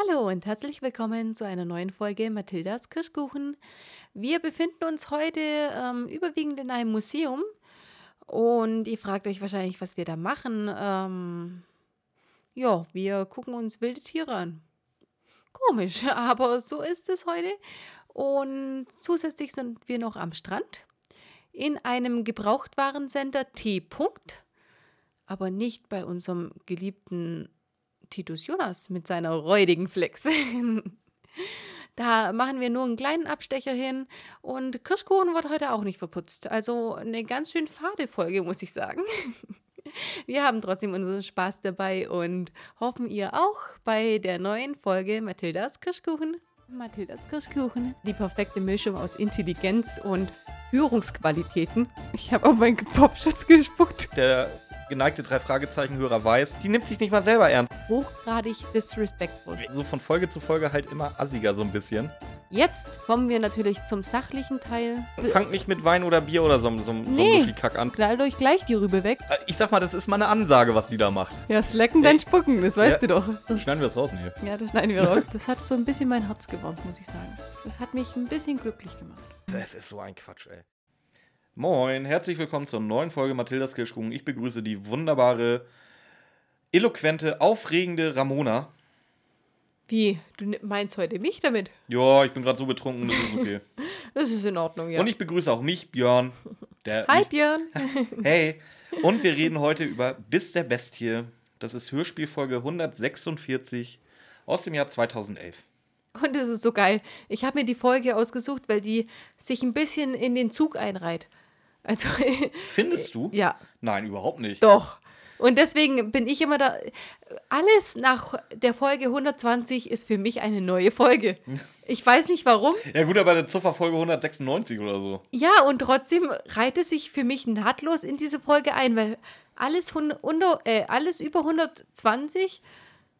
Hallo und herzlich willkommen zu einer neuen Folge Mathildas Kirschkuchen. Wir befinden uns heute ähm, überwiegend in einem Museum und ihr fragt euch wahrscheinlich, was wir da machen. Ähm, ja, wir gucken uns wilde Tiere an. Komisch, aber so ist es heute. Und zusätzlich sind wir noch am Strand in einem Gebrauchtwarencenter T. aber nicht bei unserem geliebten Titus Jonas mit seiner räudigen Flex. da machen wir nur einen kleinen Abstecher hin und Kirschkuchen wird heute auch nicht verputzt. Also eine ganz schön fade Folge, muss ich sagen. Wir haben trotzdem unseren Spaß dabei und hoffen ihr auch bei der neuen Folge Mathildas Kirschkuchen. Mathildas Kirschkuchen. Die perfekte Mischung aus Intelligenz und Führungsqualitäten. Ich habe auf meinen Popschutz gespuckt. Der geneigte drei Fragezeichen-Hörer weiß, die nimmt sich nicht mal selber ernst. Hochgradig disrespectful. So von Folge zu Folge halt immer assiger so ein bisschen. Jetzt kommen wir natürlich zum sachlichen Teil. Fangt nicht mit Wein oder Bier oder so, so, so Nee. einem Muschikack an. Knallt euch gleich die Rübe weg. Äh, Ich sag mal, das ist mal eine Ansage, was die da macht. Ja, slacken, dann spucken, das weißt Ja. du doch. Schneiden wir das raus, nee. Ja, das schneiden wir raus. Das hat so ein bisschen mein Herz gewärmt, muss ich sagen. Das hat mich ein bisschen glücklich gemacht. Das ist so ein Quatsch, ey. Moin, herzlich willkommen zur neuen Folge Mathildas Kirschkuchen. Ich begrüße die wunderbare, eloquente, aufregende Ramona. Wie? Du meinst heute mich damit? Ja, ich bin gerade so betrunken, das ist okay. Das ist in Ordnung, ja. Und ich begrüße auch mich, Björn. Der Hi, mich Björn. Hey, und wir reden heute über Bis der Bestie. Das ist Hörspielfolge 146 aus dem Jahr 2011. Und das ist so geil. Ich habe mir die Folge ausgesucht, weil die sich ein bisschen in den Zug einreiht. Also, Findest du? ja, Nein, überhaupt nicht. doch. Und deswegen bin ich immer da. Alles nach der Folge 120 ist für mich eine neue Folge. Ich weiß nicht warum. Ja gut, aber der Zufferfolge 196 oder so. Ja, und trotzdem reiht es sich für mich nahtlos in diese Folge ein, weil alles, hun- unter, äh, alles über 120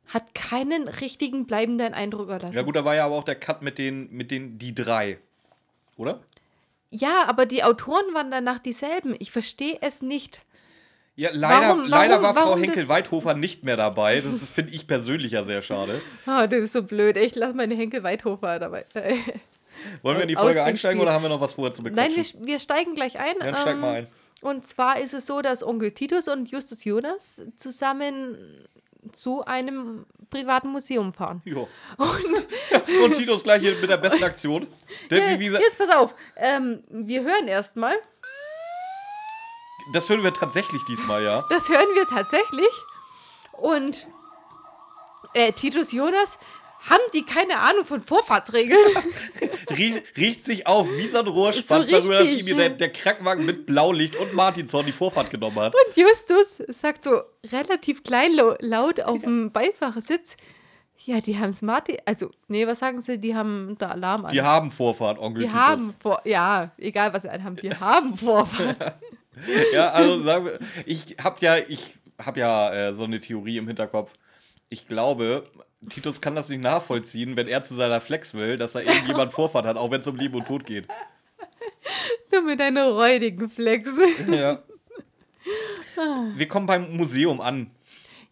hat keinen richtigen bleibenden Eindruck erlassen. Ja gut, da war ja aber auch der Cut mit den, mit den die drei. Oder? Ja, aber die Autoren waren danach dieselben. Ich verstehe es nicht. Ja, leider, Warum- leider warum- war Frau Henkel-Weithofer nicht mehr dabei. Das finde ich persönlich ja sehr schade. Ah, das ist so blöd. Ich lasse meine Henkel Weithofer dabei. Äh, Wollen wir in die Folge einsteigen oder haben wir noch was vorher zu bequatschen? Nein, wir, wir steigen gleich ein. Dann steig Ähm, mal ein. Und zwar ist es so, dass Onkel Titus und Justus Jonas zusammen zu einem privaten Museum fahren. Ja. Und Titus gleich hier mit der besten Aktion. Der, Ja, wie, wie, jetzt pass auf. Ähm, wir hören erstmal. das hören wir tatsächlich diesmal, ja. Das hören wir tatsächlich. Und äh, Titus Jonas, haben die keine Ahnung von Vorfahrtsregeln? Rie riecht sich auf wie so ein Rohrspatz So darüber, dass ihm der, der Krankenwagen mit Blaulicht und Martinshorn die Vorfahrt genommen hat. Und Justus sagt so relativ kleinlaut auf dem Beifahrersitz, ja, die haben Martin, also, nee, was sagen sie? Die haben da Alarm an. Die haben Vorfahrt, Onkel Die Titus. haben vor, ja, egal was sie anhaben, die haben Vorfahrt. Ja, also sagen wir, ich hab ja, ich hab ja äh, so eine Theorie im Hinterkopf. Ich glaube, Titus kann das nicht nachvollziehen, wenn er zu seiner Flex will, dass da irgendjemand Vorfahrt hat, auch wenn es um Leben und Tod geht. Du mit deiner räudigen Flex. Ja. Wir kommen beim Museum an.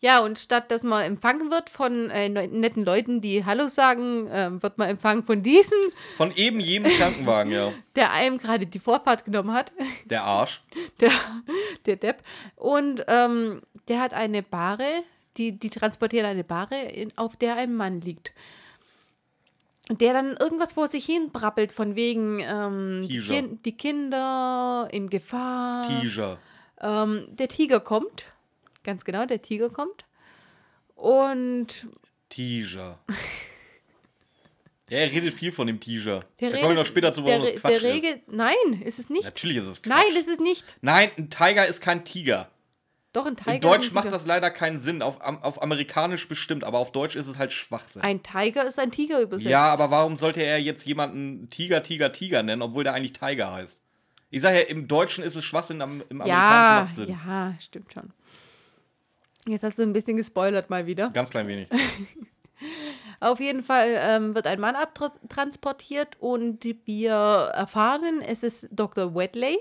Ja, und statt dass man empfangen wird von äh, netten Leuten, die Hallo sagen, ähm, wird man empfangen von diesem, Von eben jedem Krankenwagen, ja. der einem gerade die Vorfahrt genommen hat, Der Arsch. der, der Depp. Und ähm, der hat eine Bahre, die, die transportieren eine Bahre, in, auf der ein Mann liegt. Der dann irgendwas vor sich hin brabbelt, von wegen ähm, die. Kin die Kinder in Gefahr. Tiger. Ähm, der Tiger kommt. Ganz genau, der Tiger kommt. Und Tiger. Ja, er redet viel von dem Tiger. der da kommen wir noch später zu, warum der, das Quatsch der ist. Regel, Nein, ist es nicht. Natürlich ist es Quatsch. Nein, ist es nicht. Nein, ein Tiger ist kein Tiger. Doch, ein Tiger. In Deutsch macht das leider keinen Sinn. Auf, auf Amerikanisch bestimmt, aber auf Deutsch ist es halt Schwachsinn. Ein Tiger ist ein Tiger übersetzt. ja, aber warum sollte er jetzt jemanden Tiger, Tiger, Tiger nennen, obwohl der eigentlich Tiger heißt? Ich sage ja, im Deutschen ist es Schwachsinn, im Amerikanischen ja, macht Sinn. ja, stimmt schon. Jetzt hast du ein bisschen gespoilert mal wieder. Ganz klein wenig. Auf jeden Fall ähm, wird ein Mann abtransportiert und wir erfahren, es ist Dr. Wedley,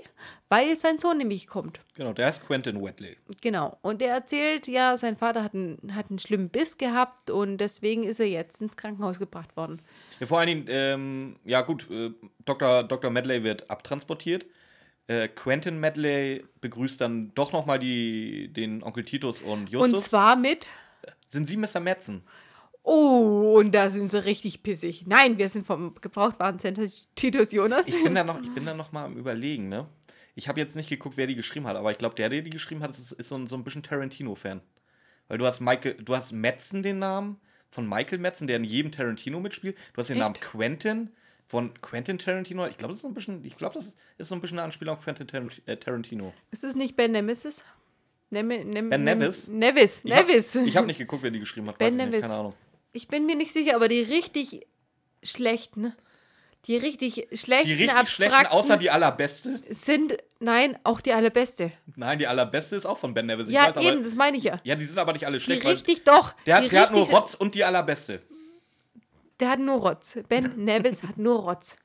weil sein Sohn nämlich kommt. Genau, der heißt Quentin Wedley. Genau. Und er erzählt, ja, sein Vater hat einen, hat einen schlimmen Biss gehabt und deswegen ist er jetzt ins Krankenhaus gebracht worden. Ja, vor allen Dingen, ähm, ja gut, äh, Dr. Dr. Medley wird abtransportiert. Äh, Quentin Medley begrüßt dann doch nochmal den Onkel Titus und Justus. Und zwar mit. Sind Sie Mr. Metzen? Oh, und da sind sie richtig pissig. Nein, wir sind vom Gebrauchtwarencenter Titus Jonas. Ich bin da noch, ich bin da noch mal am Überlegen, ne? Ich habe jetzt nicht geguckt, wer die geschrieben hat, aber ich glaube, der, der die geschrieben hat, ist, ist so, ein, so ein bisschen Tarantino-Fan. Weil du hast Michael, du hast Metzen den Namen von Michael Metzen, der in jedem Tarantino mitspielt. Du hast den Echt? Namen Quentin von Quentin Tarantino. Ich glaube, das ist so ein bisschen, ich glaube, das ist so ein bisschen eine Anspielung auf Quentin äh, Tarantino. Ist es nicht Ben Nemesis? Nem, nem, ben Nevis? Nevis, Nevis. Ich habe hab nicht geguckt, wer die geschrieben hat. Ben Nevis. Keine Ahnung. Ich bin mir nicht sicher, aber die richtig schlechten, die richtig schlechten, die richtig schlechten, außer die allerbeste, sind, nein, auch die allerbeste. Nein, die allerbeste ist auch von Ben Nevis. ja, weiß, eben, das meine ich ja. Ja, die sind aber nicht alle schlecht. Die richtig doch. Der, hat, der hat nur Rotz und die allerbeste. Der hat nur Rotz. Ben Nevis hat nur Rotz.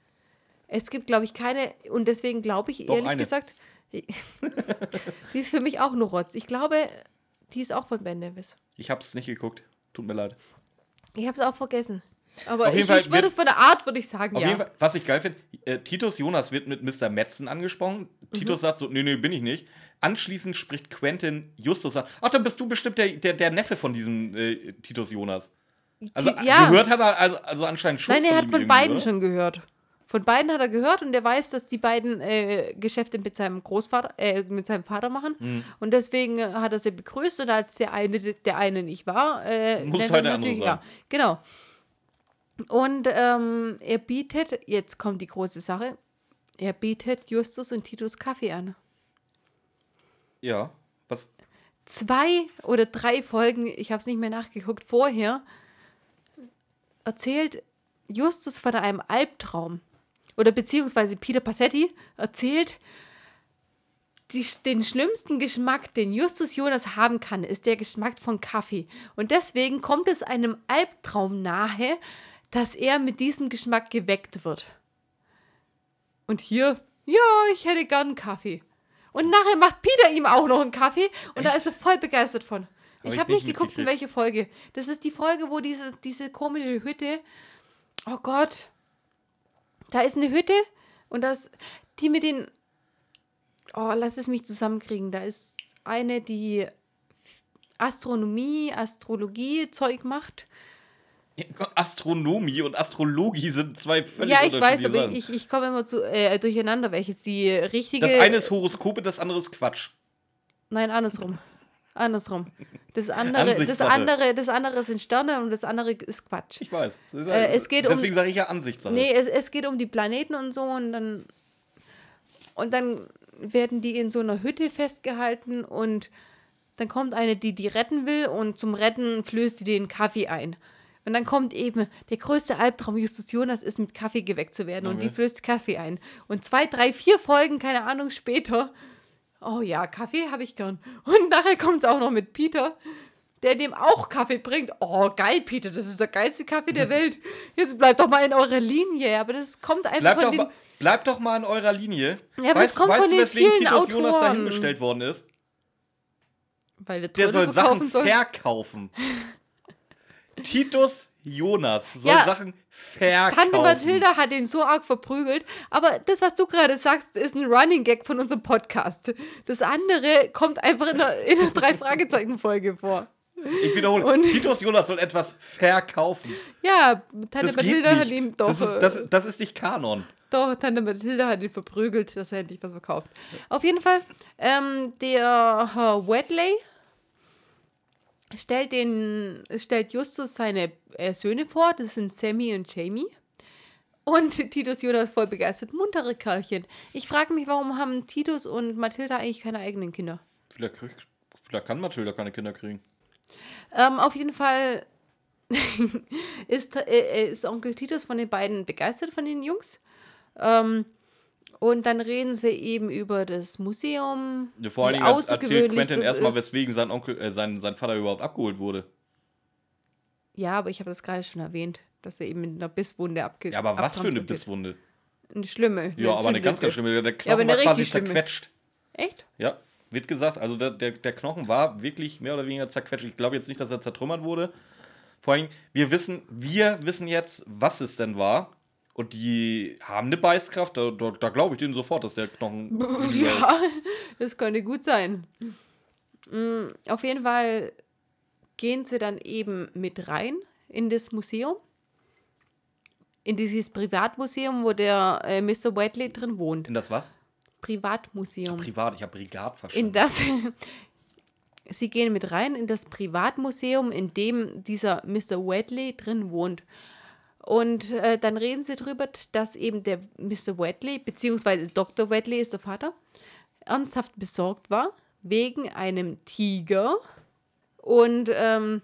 Es gibt, glaube ich, keine, und deswegen glaube ich, Doch, ehrlich eine. gesagt, die ist für mich auch nur Rotz. Ich glaube, die ist auch von Ben Nevis. Ich habe es nicht geguckt. Tut mir leid. Ich habe es auch vergessen. Aber ich, ich würde es von der Art, würde ich sagen, auf ja. Jeden Fall, was ich geil finde, äh, Titus Jonas wird mit Mr. Metzen angesprochen. Mhm. Titus sagt so, nee, nee, bin ich nicht. Anschließend spricht Quentin Justus an. Ach, dann bist du bestimmt der, der, der Neffe von diesem äh, Titus Jonas. Also ja. gehört hat er also, also anscheinend schon. Nein, er hat von beiden oder? schon gehört. Von beiden hat er gehört und er weiß, dass die beiden äh, Geschäfte mit seinem Großvater, äh, mit seinem Vater machen. Mhm. Und deswegen hat er sie begrüßt und als der eine der eine nicht war, äh, muss halt der andere sein. Ja, genau. Und ähm, er bietet, jetzt kommt die große Sache, er bietet Justus und Titus Kaffee an. Ja, was? Zwei oder drei Folgen, ich habe es nicht mehr nachgeguckt, vorher erzählt Justus von einem Albtraum oder beziehungsweise Peter Passetti erzählt, die, den schlimmsten Geschmack, den Justus Jonas haben kann, ist der Geschmack von Kaffee. Und deswegen kommt es einem Albtraum nahe, dass er mit diesem Geschmack geweckt wird. Und hier, ja, ich hätte gern Kaffee. Und nachher macht Peter ihm auch noch einen Kaffee und Echt? da ist er voll begeistert von. Hab ich habe nicht geguckt, in welche Folge. Das ist die Folge, wo diese, diese komische Hütte. Oh Gott. Da ist eine Hütte und das, die mit den, oh, lass es mich zusammenkriegen. Da ist eine, die Astronomie, Astrologie Zeug macht. Astronomie und Astrologie sind zwei völlig Ja, ich weiß, aber ich, ich komme immer zu, äh, durcheinander, welches die richtige. Das eine ist Horoskope, das andere ist Quatsch. Nein, andersrum. Andersrum. Das andere, das andere, das andere sind Sterne und das andere ist Quatsch. Ich weiß. Äh, es geht deswegen um, sage ich ja Ansichtssache. Nee, es, es geht um die Planeten und so und dann und dann werden die in so einer Hütte festgehalten und dann kommt eine, die die retten will und zum Retten flößt sie den Kaffee ein. Und dann kommt eben der größte Albtraum Justus Jonas ist mit Kaffee geweckt zu werden okay. und die flößt Kaffee ein. Und zwei, drei, vier Folgen, keine Ahnung, später oh ja, Kaffee habe ich gern. Und nachher kommt es auch noch mit Peter, der dem auch Kaffee bringt. Oh, geil, Peter, das ist der geilste Kaffee der Welt. Jetzt bleibt doch mal in eurer Linie. Aber das kommt einfach bleibt von doch, den... Bleibt doch mal in eurer Linie. Ja, aber weißt, kommt weißt von du, weswegen Titus Autoren. Jonas dahingestellt worden ist? Weil der, der soll Sachen soll. verkaufen. Titus Jonas soll ja, Sachen verkaufen. Tante Mathilda hat ihn so arg verprügelt. Aber das, was du gerade sagst, ist ein Running Gag von unserem Podcast. Das andere kommt einfach in der, in der Drei-Fragezeichen-Folge vor. Ich wiederhole, und Titus Jonas soll etwas verkaufen. Ja, Tante das Mathilda hat ihn doch. Das ist, das, das ist nicht Kanon. Doch, Tante Mathilda hat ihn verprügelt, dass er endlich was verkauft. Auf jeden Fall, ähm, der Herr Wedley stellt, den, stellt Justus seine äh, Söhne vor, das sind Sammy und Jamie. Und Titus Jonas voll begeistert, muntere Kerlchen. Ich frage mich, warum haben Titus und Mathilda eigentlich keine eigenen Kinder? Vielleicht, krieg, vielleicht kann Mathilda keine Kinder kriegen. Ähm, auf jeden Fall ist, äh, ist Onkel Titus von den beiden begeistert, von den Jungs. Ähm, und dann reden sie eben über das Museum. Ja, vor allen Dingen erzählt Quentin erstmal, weswegen sein Onkel, äh, sein, sein Vater überhaupt abgeholt wurde. Ja, aber ich habe das gerade schon erwähnt, dass er eben mit einer Bisswunde abge Ja, aber was für eine. Bisswunde? Eine schlimme. Ja, aber eine ganz, ganz schlimme. Der aber Knochen eine war quasi schlimme. zerquetscht. Echt? Ja, wird gesagt. Also der, der, der Knochen war wirklich mehr oder weniger zerquetscht. Ich glaube jetzt nicht, dass er zertrümmert wurde. Vor allem, wir wissen, wir wissen jetzt, was es denn war. Und die haben eine Beißkraft. Da, da, da glaube ich denen sofort, dass der Knochen. Ja, das könnte gut sein. Mm, Auf jeden Fall gehen sie dann eben mit rein in das Museum. In dieses Privatmuseum, wo der äh, Mr. Whiteley drin wohnt. In das was? Privatmuseum. Privat, ich habe Brigat in verstanden. das. Sie gehen mit rein in das Privatmuseum, in dem dieser Mr. Whiteley drin wohnt. Und äh, dann reden sie darüber, dass eben der Mr. Whiteley, beziehungsweise Dr. Whiteley ist der Vater, ernsthaft besorgt war wegen einem Tiger. Und ähm,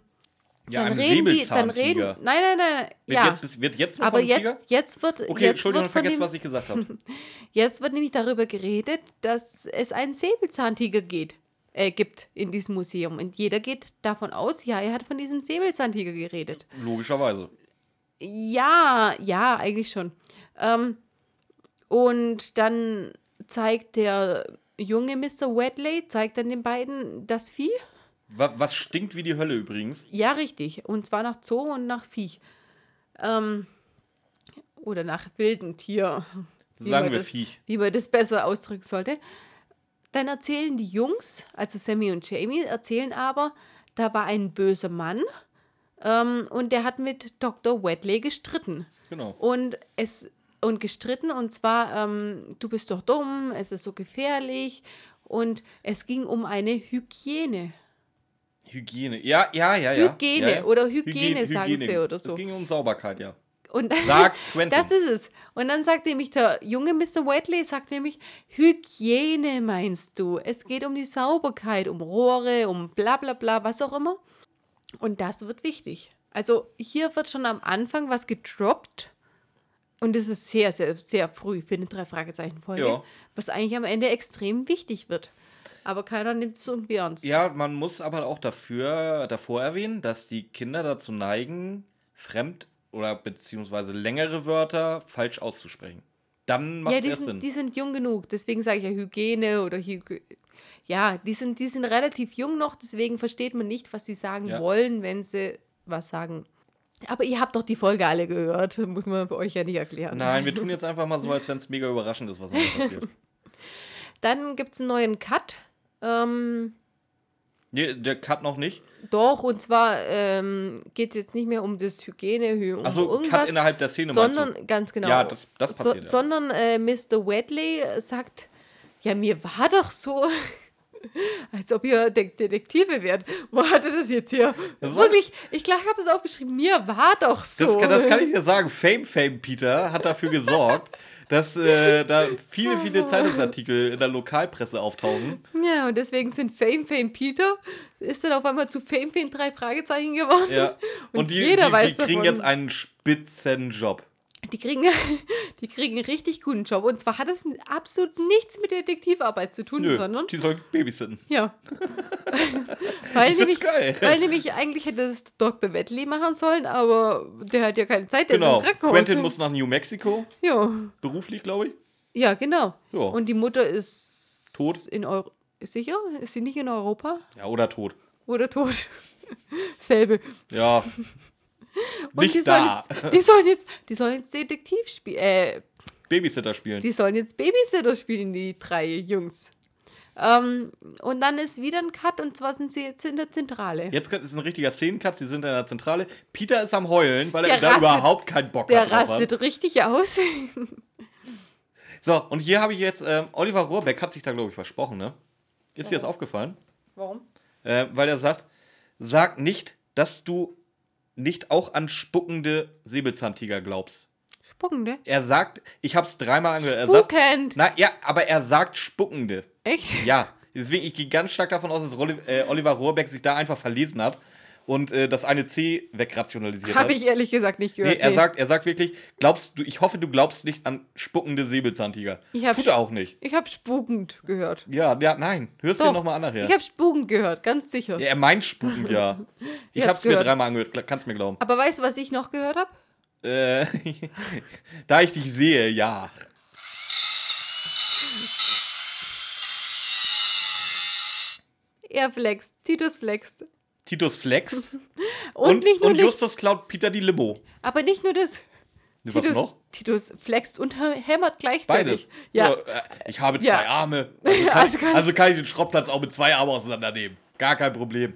ja, dann reden die, dann reden, nein, nein, nein, Wird, ja. jetzt, wird jetzt Aber von einem Tiger? jetzt, jetzt wird, Okay, jetzt Entschuldigung, wird von vergesst, dem, was ich gesagt habe. Jetzt wird nämlich darüber geredet, dass es einen Säbelzahntiger geht, äh, gibt in diesem Museum. Und jeder geht davon aus, ja, er hat von diesem Säbelzahntiger geredet. Logischerweise. Ja, ja, eigentlich schon. Ähm, und dann zeigt der junge Mr. Wedley, zeigt dann den beiden das Vieh. Wa- Was stinkt wie die Hölle übrigens? Ja, richtig. Und zwar nach Zoo und nach Viech. Ähm, oder nach wildem Tier. Sagen wir das, Viech. Wie man das besser ausdrücken sollte. Dann erzählen die Jungs, also Sammy und Jamie, erzählen aber, da war ein böser Mann ähm, und der hat mit Dr. Wedley gestritten. Genau. Und es und gestritten und zwar, ähm, du bist doch dumm, es ist so gefährlich und es ging um eine Hygiene. Hygiene. Ja, ja, ja, ja. Hygiene ja, ja. oder Hygiene, sagen sie oder so. Es ging um Sauberkeit, ja. Und dann, Sagt Quentin. das ist es. Und dann sagt nämlich der junge Mr. Whiteley, sagt nämlich, Hygiene meinst du. Es geht um die Sauberkeit, um Rohre, um bla bla bla, was auch immer. Und das wird wichtig. Also hier wird schon am Anfang was gedroppt. Und es ist sehr, sehr, sehr früh für eine Drei-Fragezeichen-Folge, Ja. was eigentlich am Ende extrem wichtig wird. Aber keiner nimmt es irgendwie ernst. Ja, man muss aber auch dafür, davor erwähnen, dass die Kinder dazu neigen, fremd oder beziehungsweise längere Wörter falsch auszusprechen. Dann macht Ja, es die erst sind, Sinn. die sind jung genug, deswegen sage ich ja Hygiene oder Hygiene. Ja, die sind, die sind relativ jung noch, deswegen versteht man nicht, was sie sagen Ja. wollen, wenn sie was sagen. Aber ihr habt doch die Folge alle gehört, muss man euch ja nicht erklären. Nein, wir tun jetzt einfach mal so, als wenn es mega überraschend ist, was passiert. Dann gibt es einen neuen Cut. Ähm, Nee, der Cut noch nicht. doch, und zwar ähm, geht es jetzt nicht mehr um das Hygiene, Hy- um Achso, irgendwas. Cut innerhalb der Szene sondern ganz genau. Ja, das- das passiert, ja. Sondern äh, Mr. Wedley sagt, ja, mir war doch so, als ob ihr De Detektive wärt. Wo hat er das jetzt hier? Das Wirklich, ich glaube, ich habe das aufgeschrieben. Mir war doch so. Das, kann, das kann ich dir sagen. Fame, Fame Peter hat dafür gesorgt, dass äh, da viele, viele Zeitungsartikel in der Lokalpresse auftauchen. Ja, und deswegen sind Fame, Fame Peter ist dann auf einmal zu Fame, Fame drei Fragezeichen geworden. Ja. Und, Und, die, jeder die, weiß die kriegen davon. jetzt einen spitzen Job. Die kriegen, die kriegen einen richtig guten Job. Und zwar hat es absolut nichts mit Detektivarbeit zu tun, Nö, sondern die sollen babysitten. Ja. weil, find's nämlich, geil. weil nämlich eigentlich hätte es Dr. Wedley machen sollen, aber der hat ja keine Zeit, der Genau. ist im Krankenhaus. Quentin muss nach New Mexico, ja. beruflich, glaube ich. ja, genau. Ja. Und die Mutter ist Tot? in Euro sicher? Ist sie nicht in Europa? Ja, oder tot. Oder tot? Selbe. Ja. Und Nicht die sollen, da. jetzt, die sollen jetzt, die sollen jetzt Detektiv spielen, äh, Babysitter spielen. die sollen jetzt Babysitter spielen, die drei Jungs. Ähm, und dann ist wieder ein Cut und zwar sind sie jetzt in der Zentrale. Jetzt ist ein richtiger Szenencut, sie sind in der Zentrale. Peter ist am Heulen, weil er Der da rastet- überhaupt keinen Bock Der hat. hat. rastet richtig aus. So, und hier habe ich jetzt, ähm, Oliver Rohrbeck hat sich da, glaube ich, versprochen, ne? Ist dir das aufgefallen? Warum? Äh, weil er sagt, sag nicht, dass du nicht auch an spuckende Säbelzahntiger glaubst. Spuckende? Er sagt, ich habe es dreimal angehört. Er sagt, Spuckend. na ja, aber er sagt spuckende. Echt? Ja, deswegen, ich gehe ganz stark davon aus, dass äh, Oliver Rohrbeck sich da einfach verlesen hat und äh, das eine C wegrationalisiert Habe hat. ich ehrlich gesagt nicht gehört. Nee, er nee. sagt, er sagt wirklich, glaubst du, ich hoffe, du glaubst nicht an spuckende Säbelzahntiger. Ich Tut er auch nicht. Ich habe spukend gehört. Ja, ja, nein. Hörst du Doch. dir nochmal an nachher. Ich habe spukend gehört, ganz sicher. ja, er meint spukend, ja. Ich hab's hab's mir dreimal angehört, kannst mir glauben. Aber weißt du, was ich noch gehört habe? Äh, da ich dich sehe, ja. Er flext, Titus flext. Titus Flex Und, und, nicht nur und Justus klaut Peter die Limo. aber nicht nur das. Was Titus, noch? Titus flext und hämmert gleichzeitig. Beides. Ja. äh, ich habe zwei Ja. Arme. Also kann, Also kann- also kann ich den Schrottplatz auch mit zwei Armen auseinandernehmen. Gar kein Problem.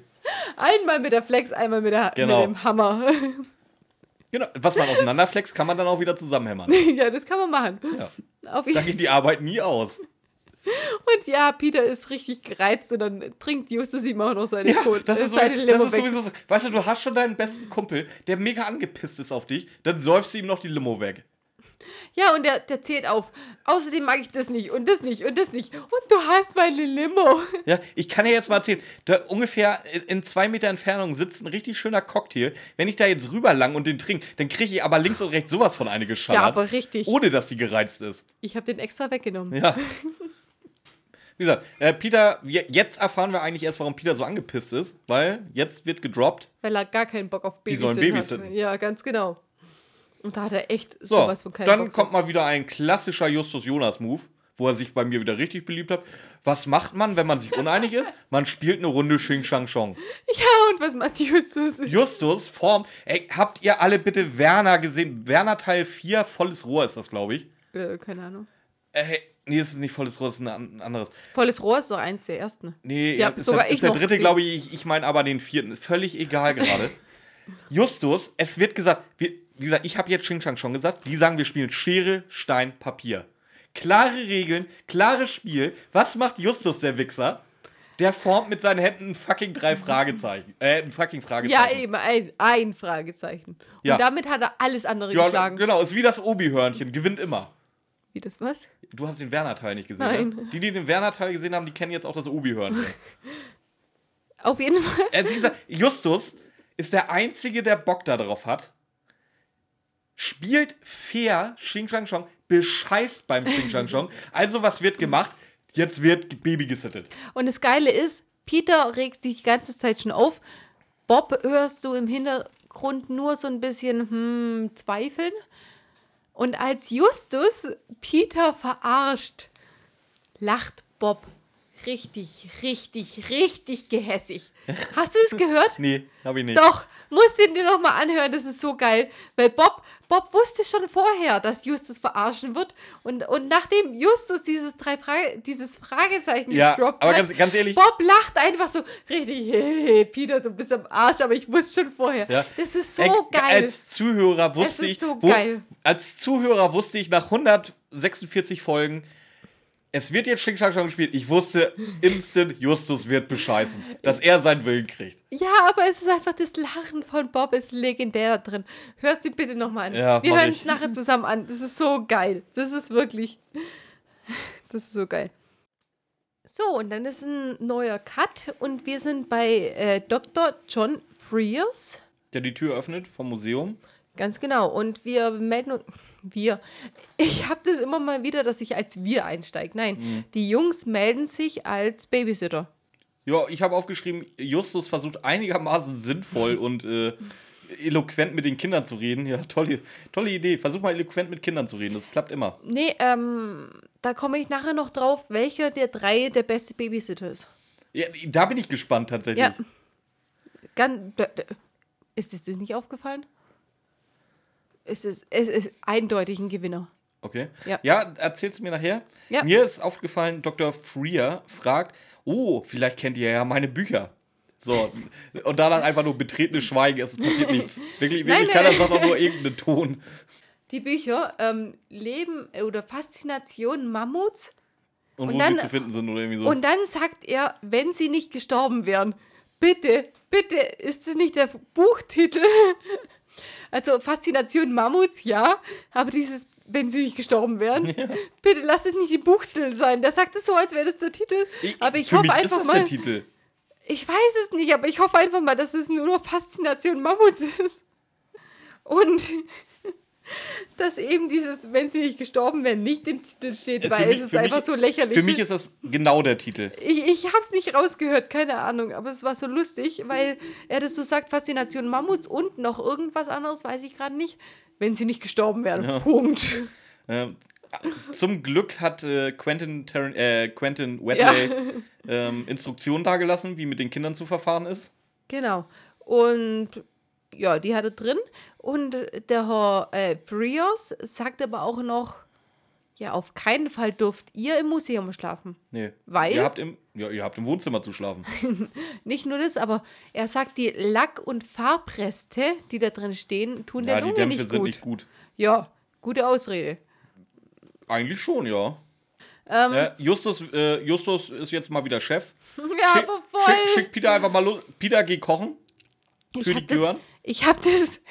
Einmal mit der Flex, einmal mit, der, Genau. mit dem Hammer. Genau. Was man auseinanderflext, kann man dann auch wieder zusammenhämmern. ja, das kann man machen. Ja. Auf Da geht die Arbeit nie aus. Und ja, Peter ist richtig gereizt und dann trinkt Justus ihm auch noch seine, Ja, Code, das äh, ist, so, seine das Limo ist weg. sowieso so. Weißt du, du hast schon deinen besten Kumpel, der mega angepisst ist auf dich, dann säufst du ihm noch die Limo weg. Ja, und der, der zählt auf. Außerdem mag ich das nicht und das nicht und das nicht. Und du hast meine Limo. Ja, ich kann dir jetzt mal erzählen, da ungefähr in- in zwei Meter Entfernung sitzt ein richtig schöner Cocktail. Wenn ich da jetzt rüberlang und den trinke, dann kriege ich aber links und rechts sowas von eine geschallert. Ja, aber richtig. Ohne, dass sie gereizt ist. Ich habe den extra weggenommen. Ja. Wie gesagt, äh, Peter, je- jetzt erfahren wir eigentlich erst, warum Peter so angepisst ist, weil jetzt wird gedroppt. Weil er gar keinen Bock auf Die Babysitten sollen babysitten. hat. Ja, ganz genau. Und da hat er echt So, sowas von keinen dann Bock kommt mal wieder ein klassischer Justus-Jonas-Move, wo er sich bei mir wieder richtig beliebt hat. Was macht man, wenn man sich uneinig ist? Man spielt eine Runde Xing Shang Chong. Ja, und was macht Justus? Justus formt. Ey, habt ihr alle bitte Werner gesehen? Werner Teil 4, volles Rohr ist das, glaube ich. Äh, keine Ahnung. Äh, nee, es ist nicht volles Rohr, es ist ein an- ein anderes. Volles Rohr ist doch eins der ersten. Nee, Ja, ja, ist, sogar der, ich ist der dritte, glaube ich. Ich, ich meine aber den vierten. Völlig egal gerade. Justus, es wird gesagt, wir, wie gesagt, ich habe jetzt Xing Shang schon gesagt, die sagen, wir spielen Schere, Stein, Papier. Klare Regeln, klares Spiel. Was macht Justus, der Wichser? Der formt mit seinen Händen ein fucking drei Fragezeichen. Äh, ein fucking Ja, Fragezeichen. eben, ein, ein Fragezeichen. Ja. Und damit hat er alles andere Ja, geschlagen. genau, ist wie das Obi-Hörnchen, gewinnt immer. Wie das was? Du hast den Werner-Teil nicht gesehen, Nein. Ne? Die, die den Werner-Teil gesehen haben, die kennen jetzt auch das Obi-Hörnchen. Auf jeden Fall. äh, dieser Justus ist der Einzige, der Bock darauf hat. Spielt fair Xing Shang Chong, bescheißt beim Xing Shang Chong. Also, was wird gemacht? Jetzt wird Baby gesittet. Und das Geile ist, Peter regt sich die ganze Zeit schon auf. Bob hörst du im Hintergrund nur so ein bisschen hm, zweifeln. Und als Justus Peter verarscht, lacht Bob richtig, richtig, richtig gehässig. Hast du es gehört? Nee, hab ich nicht. Doch, musst du ihn dir nochmal anhören, das ist so geil. Weil Bob, Bob wusste schon vorher, dass Justus verarschen wird. Und, und nachdem Justus dieses, drei Frage, dieses Fragezeichen Ja, gedroppt aber hat, ganz, ganz ehrlich, Bob lacht einfach so richtig, hey, Peter, du bist am Arsch, aber ich wusste schon vorher. Ja. Das ist so Ey, geil. Als Zuhörer wusste ich, so wo, geil. als Zuhörer wusste ich nach 146 Folgen, es wird jetzt Xing Shang Chong gespielt. Ich wusste instant, Justus wird bescheißen, dass er seinen Willen kriegt. Ja, aber es ist einfach das Lachen von Bob ist legendär da drin. Hörst du bitte nochmal an. Ja, Wir hören es nachher zusammen an. Das ist so geil. Das ist wirklich. Das ist so geil. So, und dann ist ein neuer Cut und wir sind bei äh, Dr. John Frears. Der die Tür öffnet vom Museum. Ganz genau. Und wir melden uns. Wir. Ich habe das immer mal wieder, dass ich als wir einsteige. Nein, Mhm. die Jungs melden sich als Babysitter. Ja, ich habe aufgeschrieben, Justus versucht einigermaßen sinnvoll und äh, eloquent mit den Kindern zu reden. Ja, tolle, tolle Idee. Versuch mal eloquent mit Kindern zu reden. Das klappt immer. Nee, ähm, da komme ich nachher noch drauf, welcher der drei der beste Babysitter ist. Ja, da bin ich gespannt tatsächlich. Ja. Ganz, ist es dir nicht aufgefallen? Es ist, es ist eindeutig ein Gewinner. Okay. Ja. Ja, erzählst du mir nachher. Ja. Mir ist aufgefallen, Dr. Freer fragt, oh, vielleicht kennt ihr ja meine Bücher. So, und danach einfach nur betretenes Schweigen, es passiert nichts. Wirklich, Nein, wirklich keiner nein. sagt auch nur irgendeinen Ton. Die Bücher ähm, Leben äh, oder Faszination Mammuts. Und, Und wo dann- sie zu finden sind oder irgendwie so. Und dann sagt er, wenn sie nicht gestorben wären, bitte, bitte, ist es nicht der Buchtitel? Also Faszination Mammuts, ja, aber dieses, wenn sie nicht gestorben wären, bitte lass es nicht die Buchtitel sein. Der sagt es so, als wäre das der Titel. aber ich Für hoffe mich einfach ist das mal. der Titel. Ich weiß es nicht, aber ich hoffe einfach mal, dass es nur noch Faszination Mammuts ist. Und dass eben dieses, wenn sie nicht gestorben wären, nicht im Titel steht, Äh, weil mich- es ist einfach mich- so lächerlich. Für mich ist das genau der Titel. ich, ich habe es nicht rausgehört, keine Ahnung, aber es war so lustig, weil er das so sagt, Faszination Mammuts und noch irgendwas anderes, weiß ich gerade nicht, wenn sie nicht gestorben wären. Punkt. Ähm, zum Glück hat äh, Quentin, Taran äh, Quentin Wedley ähm, Instruktionen dargelassen, wie mit den Kindern zu verfahren ist. Genau. Und ja, die hat er drin. Und der Herr äh, Frios sagt aber auch noch, ja, auf keinen Fall dürft ihr im Museum schlafen. Nee. Weil? Ihr habt im, ja, ihr habt im Wohnzimmer zu schlafen. Nicht nur das, aber er sagt, die Lack- und Farbreste, die da drin stehen, tun ja, der die Lunge Dämpfe nicht sind gut. nicht gut. Ja, gute Ausrede. Eigentlich schon, ja. Ähm, Äh, Justus, äh, Justus ist jetzt mal wieder Chef. ja, Schick, aber voll. schick, schick Peter einfach mal los. Peter, geh kochen. ich für hab die das, Gören? Ich habe das,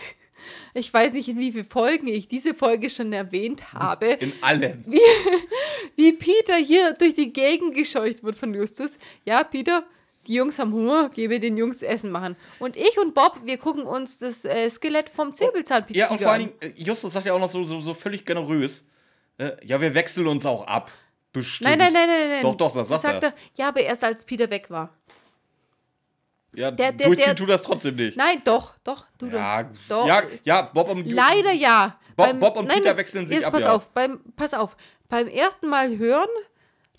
ich weiß nicht, in wie vielen Folgen ich diese Folge schon erwähnt habe. In allen. wie Peter hier durch die Gegend gescheucht wird von Justus. Ja, Peter, die Jungs haben Hunger, gebe den Jungs Essen machen. Und ich und Bob, wir gucken uns das äh, Skelett vom Säbelzahntiger Ja, und vor allen an. Dingen, äh, Justus sagt ja auch noch so, so, so völlig generös. Äh, ja, wir wechseln uns auch ab. Bestimmt. Nein, nein, nein, nein, nein. Doch, doch, das sagt er. Ja, aber erst als Peter weg war. Ja, Der- der- durchziehen der- tut das trotzdem nicht. Nein, doch, doch, du ja, doch. ja, ja, Bob und Leider ja. Bob- Bob und Peter wechseln sich jetzt ab, Pass ja. auf, beim, pass auf. Beim ersten Mal hören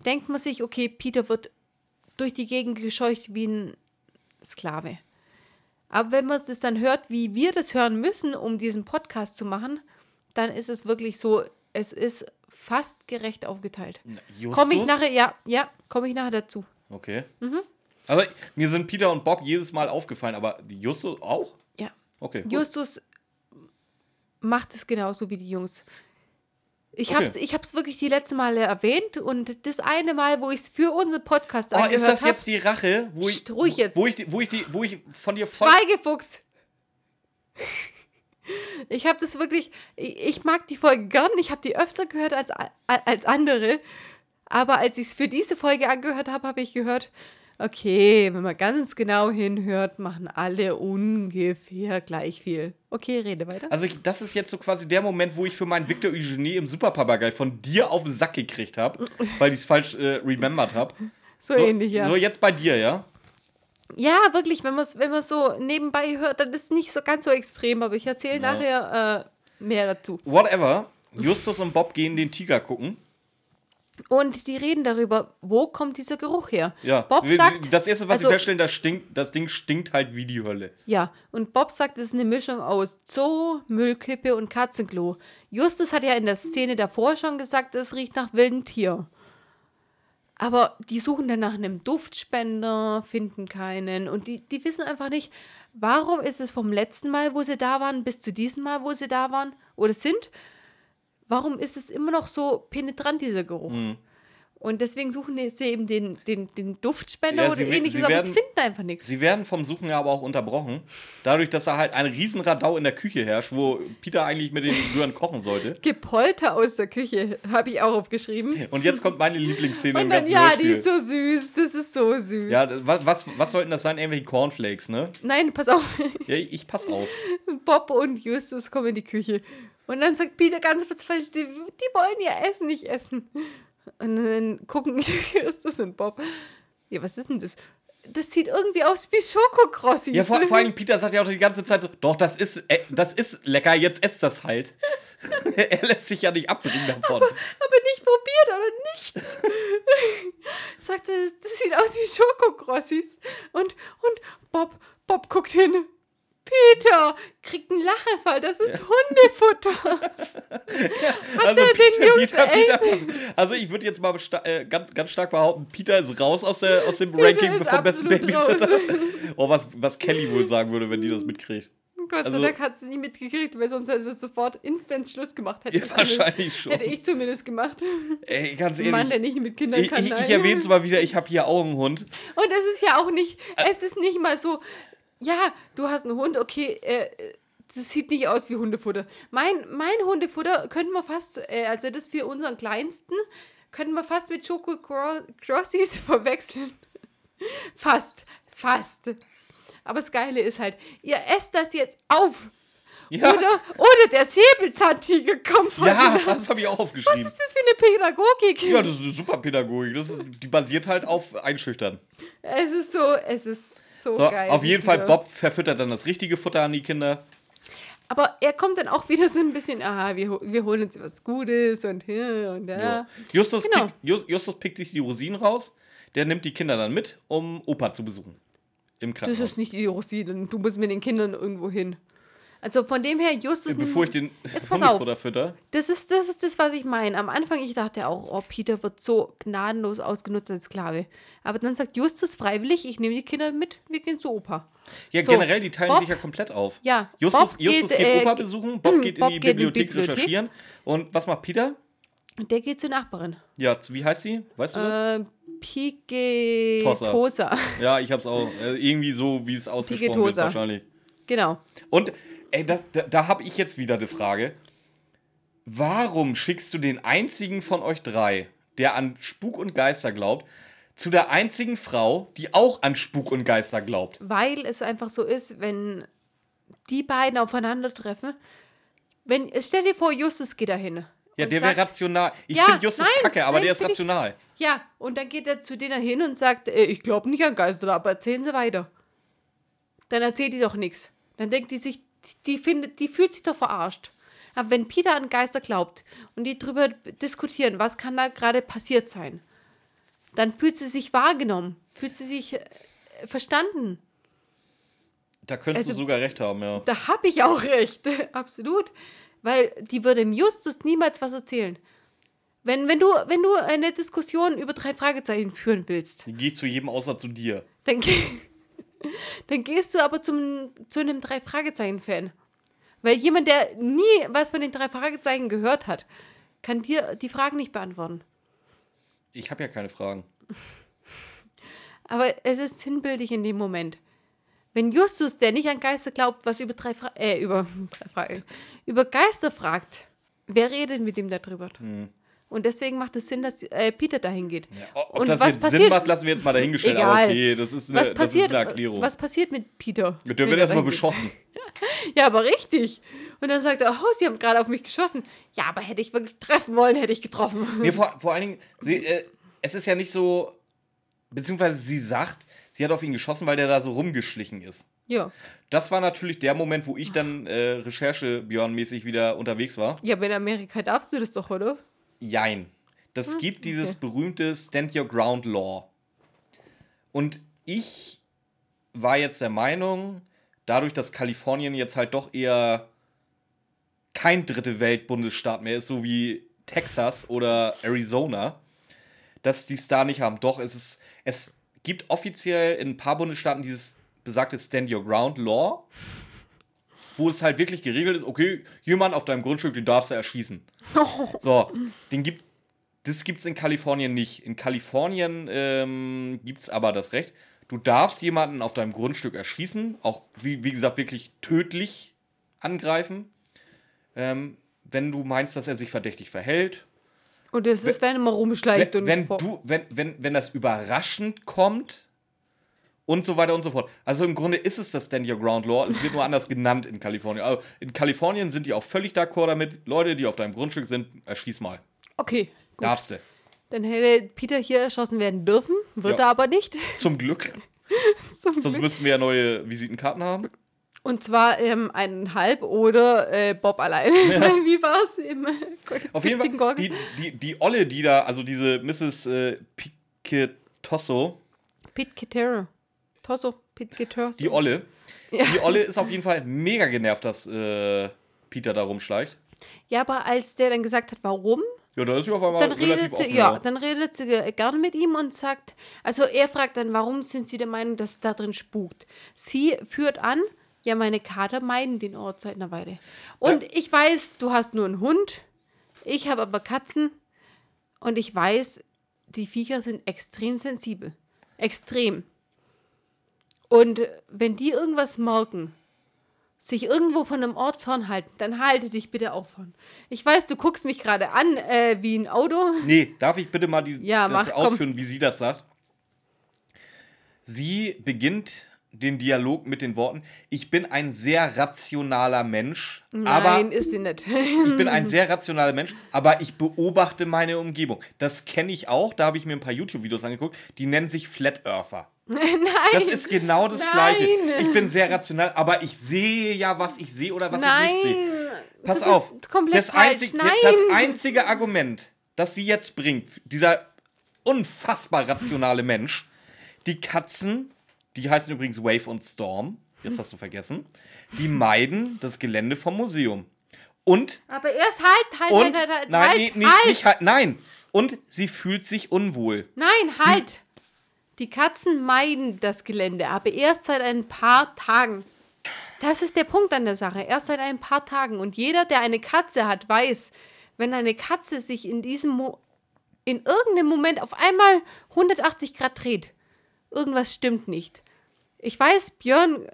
denkt man sich, okay, Peter wird durch die Gegend gescheucht wie ein Sklave. Aber wenn man das dann hört, wie wir das hören müssen, um diesen Podcast zu machen, dann ist es wirklich so, es ist fast gerecht aufgeteilt. Komme ich nachher, ja, ja, komme ich nachher dazu. Okay. Mhm. Also, mir sind Peter und Bob jedes Mal aufgefallen, aber Justus auch? Ja. Okay. gut. Justus macht es genauso wie die Jungs. Ich Okay. habe es ich hab's wirklich die letzten Male erwähnt und das eine Mal, wo ich es für unseren Podcast Oh, angehört ist das hab- jetzt die Rache, wo ich, ruhig jetzt. wo ich, die- wo ich, die, wo ich von dir voll. Schweigefuchs. Ich habe das wirklich, ich, ich mag die Folge gern, ich habe die öfter gehört als, als andere, aber als ich es für diese Folge angehört habe, habe ich gehört, okay, wenn man ganz genau hinhört, machen alle ungefähr gleich viel. Okay, rede weiter. Also, ich, das ist jetzt so quasi der Moment, wo ich für meinen Victor Eugenie im Superpapagei von dir auf den Sack gekriegt habe, weil ich es falsch äh, remembered habe. So, ähnlich, ja. So, jetzt bei dir, ja? Ja, wirklich, wenn man es wenn man's so nebenbei hört, dann ist es nicht so ganz so extrem, aber ich erzähle nachher äh, mehr dazu. Whatever. Justus und Bob gehen den Tiger gucken. Und die reden darüber, wo kommt dieser Geruch her? Ja. Bob sagt, das erste, was also- sie feststellen, das, stinkt, das Ding stinkt halt wie die Hölle. ja, und Bob sagt, es ist eine Mischung aus Zoo, Müllkippe und Katzenklo. Justus hat ja in der Szene davor schon gesagt, es riecht nach wildem Tier. Aber die suchen dann nach einem Duftspender, finden keinen und die, die wissen einfach nicht, warum ist es vom letzten Mal, wo sie da waren, bis zu diesem Mal, wo sie da waren oder sind, warum ist es immer noch so penetrant, dieser Geruch? Mhm. Und deswegen suchen sie eben den, den, den Duftspender Ja, oder ähnliches, sie aber sie finden einfach nichts. Sie werden vom Suchen ja aber auch unterbrochen. Dadurch, dass da halt ein Riesenradau in der Küche herrscht, wo Peter eigentlich mit den Rühren kochen sollte. Gepolter aus der Küche, habe ich auch aufgeschrieben. Und jetzt kommt meine Lieblingsszene im Und dann, ganzen ja, die Hörspiel. ist so süß, das ist so süß. ja, was, was, was sollten das sein? Irgendwelche Cornflakes, ne? Nein, pass auf, Ja, ich pass auf. Bob und Justus kommen in die Küche. Und dann sagt Peter ganz verzweifelt, die, die wollen ihr Essen nicht essen. Und dann gucken Justus und Bob, ja, was ist denn das? Das sieht irgendwie aus wie Schokokrossis. Ja, vor, vor allem Peter sagt ja auch die ganze Zeit so, doch, das ist, äh, das ist lecker, jetzt esst das halt. er lässt sich ja nicht abbringen davon. aber nicht probiert oder nichts. Sagt er, das sieht aus wie Schokokrossis. Und, und Bob, Bob guckt hin. Peter kriegt einen Lachefall, das ist Hundefutter. Also er den Peter, Jungs Peter, Peter, also ich würde jetzt mal äh, ganz, ganz stark behaupten, Peter ist raus aus, der, aus dem Ranking ist von besten Babysitter. Oh, was, was Kelly wohl sagen würde, wenn die das mitkriegt. Gott sei Also- Dank hat sie es nicht mitgekriegt, weil sonst hätte sie sofort instant Schluss gemacht. Hätte Ja, ich wahrscheinlich schon. Hätte ich zumindest gemacht. Ey, ganz Ein Mann, ehrlich. der nicht mit Kindern Ich, kann. ich, ich erwähne es mal wieder, ich habe hier auch einen Hund. Und es ist ja auch nicht, es ist nicht mal so, ja, du hast einen Hund, okay, äh, das sieht nicht aus wie Hundefutter. Mein, mein Hundefutter können wir fast, äh, also das für unseren Kleinsten, können wir fast mit Choco Cro- Crossies verwechseln. fast. Fast. Aber das Geile ist halt, ihr esst das jetzt auf. Ja, Oder, oder der Säbelzahntiger kommt heute ja wieder. das habe ich auch Was aufgeschrieben. ist das für eine Pädagogik? Ja, das ist eine super Pädagogik. Das ist, die basiert halt auf Einschüchtern. Es ist so, es ist so, So, geil. auf jeden Fall. Bob verfüttert dann das richtige Futter an die Kinder. Aber er kommt dann auch wieder so ein bisschen, aha, wir, wir holen uns was Gutes und hier und da. Ja. Justus, Genau. pick, Jus- Justus pickt sich die Rosinen raus. Der nimmt die Kinder dann mit, um Opa zu besuchen. Im Das Krankenhaus. ist nicht die Rosinen. Du musst mit den Kindern irgendwo hin. Also von dem her, Justus. Bevor ich den Jetzt pass auf. Fütter. Das ist, das ist das, was ich meine. Am Anfang, ich dachte auch, oh, Peter wird so gnadenlos ausgenutzt als Sklave. Aber dann sagt Justus freiwillig, ich nehme die Kinder mit, wir gehen zu Opa. Ja, So, generell, die teilen Bob- sich ja komplett auf. Ja, Justus, Bob Justus geht, geht, äh, Opa ge- besuchen, Bob hm, geht Bob in die geht in die Bibliothek, Bibliothek. recherchieren. Und was macht Peter? Der geht zur Nachbarin. Ja, wie heißt sie? Weißt du das? Äh, Pigetosa. Ja, ich hab's auch. Äh, irgendwie so, wie es ausgesprochen wird, Pigetosa. wahrscheinlich. Genau. Und ey, das, da, da habe ich jetzt wieder eine Frage. Warum schickst du den einzigen von euch drei, der an Spuk und Geister glaubt, zu der einzigen Frau, die auch an Spuk und Geister glaubt? Weil es einfach so ist, wenn die beiden aufeinandertreffen. Wenn, stell dir vor, Justus geht dahin. Ja, der wäre rational. Ich Ja, finde Justus nein, kacke, aber nein, der ist find ich- rational. Ja, und dann geht er zu denen hin und sagt, äh, ich glaube nicht an Geister, aber erzählen Sie weiter. Dann erzählt die doch nichts. Dann denkt die sich, die, findet, die fühlt sich doch verarscht. Aber wenn Peter an Geister glaubt und die drüber diskutieren, was kann da gerade passiert sein, dann fühlt sie sich wahrgenommen, fühlt sie sich äh, verstanden. Da könntest Also- du sogar recht haben, ja. Da habe ich auch recht, absolut. Weil die würde dem Justus niemals was erzählen. Wenn, wenn, du, wenn du eine Diskussion über drei Fragezeichen führen willst, Die geht zu jedem außer zu dir. dann, geh, dann gehst du aber zum, zu einem Drei-Fragezeichen-Fan. Weil jemand, der nie was von den drei Fragezeichen gehört hat, kann dir die Fragen nicht beantworten. Ich habe ja keine Fragen. Aber es ist sinnbildlich in dem Moment. Wenn Justus, der nicht an Geister glaubt, was über drei Fra äh, über drei Fragen, über Geister fragt, wer redet mit ihm darüber? Und deswegen macht es Sinn, dass äh, Peter dahin geht. Ja, ob Und das was jetzt passiert? Sinn macht, lassen wir jetzt mal dahingestellt. Aber Egal. okay, das ist eine, was das ist passiert, eine Erklärung. was passiert mit Peter? der wenn wird er erstmal beschossen. Ja, aber richtig. Und dann sagt er, oh, sie haben gerade auf mich geschossen. Ja, aber hätte ich wirklich treffen wollen, hätte ich getroffen. Nee, vor, vor allen Dingen, sie, äh, es ist ja nicht so, beziehungsweise sie sagt, sie hat auf ihn geschossen, weil der da so rumgeschlichen ist. Ja. Das war natürlich der Moment, wo ich dann äh, Recherche-Björn-mäßig wieder unterwegs war. Ja, aber in Amerika darfst du das doch, oder? Jein. Das gibt dieses berühmte Stand Your Ground Law. Und ich war jetzt der Meinung, dadurch, dass Kalifornien jetzt halt doch eher kein dritte Welt-Bundesstaat mehr ist, so wie Texas oder Arizona, dass die es da nicht haben. Doch, es, ist, es gibt offiziell in ein paar Bundesstaaten dieses besagte Stand Your Ground Law, wo es halt wirklich geregelt ist, okay, jemand auf deinem Grundstück, den darfst du erschießen. So, den gibt, das gibt es in Kalifornien nicht. In Kalifornien ähm, gibt es aber das Recht, du darfst jemanden auf deinem Grundstück erschießen, auch wie, wie gesagt, wirklich tödlich angreifen, ähm, wenn du meinst, dass er sich verdächtig verhält. Und das ist, wenn er mal rumschleicht Wenn, und wenn, du, wenn, wenn, wenn das überraschend kommt und so weiter und so fort. Also im Grunde ist es das Stand Your Ground Law. Es wird nur anders genannt in Kalifornien. Also in Kalifornien sind die auch völlig d'accord damit. Leute, die auf deinem Grundstück sind, erschieß mal. Okay, gut. Darfst du. Dann hätte Peter hier erschossen werden dürfen, wird Ja. er aber nicht. Zum Glück. Zum Sonst Glück. müssten wir ja neue Visitenkarten haben. Und zwar ähm, eineinhalb oder äh, Bob allein. Wie war es im äh, Auf jeden Fall, Gorgon? die, die, die Olle, die da, also diese Mrs. Äh, Piquetosso, Pete Pete Kitero. die Olle, Ja. die Olle ist auf jeden Fall mega genervt, dass äh, Peter da rumschleicht. Ja, aber als der dann gesagt hat, warum, Ja, da ist sie auf einmal dann redet, sie, ja, dann redet sie ge- gerne mit ihm und sagt, also er fragt dann, warum sind Sie der Meinung, dass es da drin spukt? Sie führt an, ja, meine Kater meiden den Ort seit einer Weile. Und ich weiß, du hast nur einen Hund, ich habe aber Katzen und ich weiß, die Viecher sind extrem sensibel. Extrem. Und wenn die irgendwas merken, sich irgendwo von einem Ort fernhalten, dann halte dich bitte auch von. Ich weiß, du guckst mich gerade an äh, wie ein Auto. Nee, darf ich bitte mal die, Ja, das mach, komm. ausführen, wie sie das sagt? Sie beginnt den Dialog mit den Worten: Ich bin ein sehr rationaler Mensch, aber Nein, ist sie nicht. ich bin ein sehr rationaler Mensch, aber ich beobachte meine Umgebung. Das kenne ich auch, da habe ich mir ein paar YouTube-Videos angeguckt, die nennen sich Flat Earther. Nein. Das ist genau das Nein. Gleiche. Ich bin sehr rational, aber ich sehe ja, was ich sehe oder was Nein. ich nicht sehe. Pass das auf. Das, einzig, das einzige Argument, das sie jetzt bringt, dieser unfassbar rationale Mensch, die Katzen, die heißen übrigens Wave und Storm, jetzt hast du vergessen, die meiden das Gelände vom Museum. Und, Aber erst halt, halt, und, halt, halt, halt, nein, halt, nee, nee, halt. nicht halt, nein. Und sie fühlt sich unwohl. Nein, halt! Die Katzen meiden das Gelände, aber erst seit ein paar Tagen. Das ist der Punkt an der Sache. Erst seit ein paar Tagen. Und jeder, der eine Katze hat, weiß, wenn eine Katze sich in diesem Mo in irgendeinem Moment auf einmal 180 Grad dreht, irgendwas stimmt nicht. Ich weiß, Björn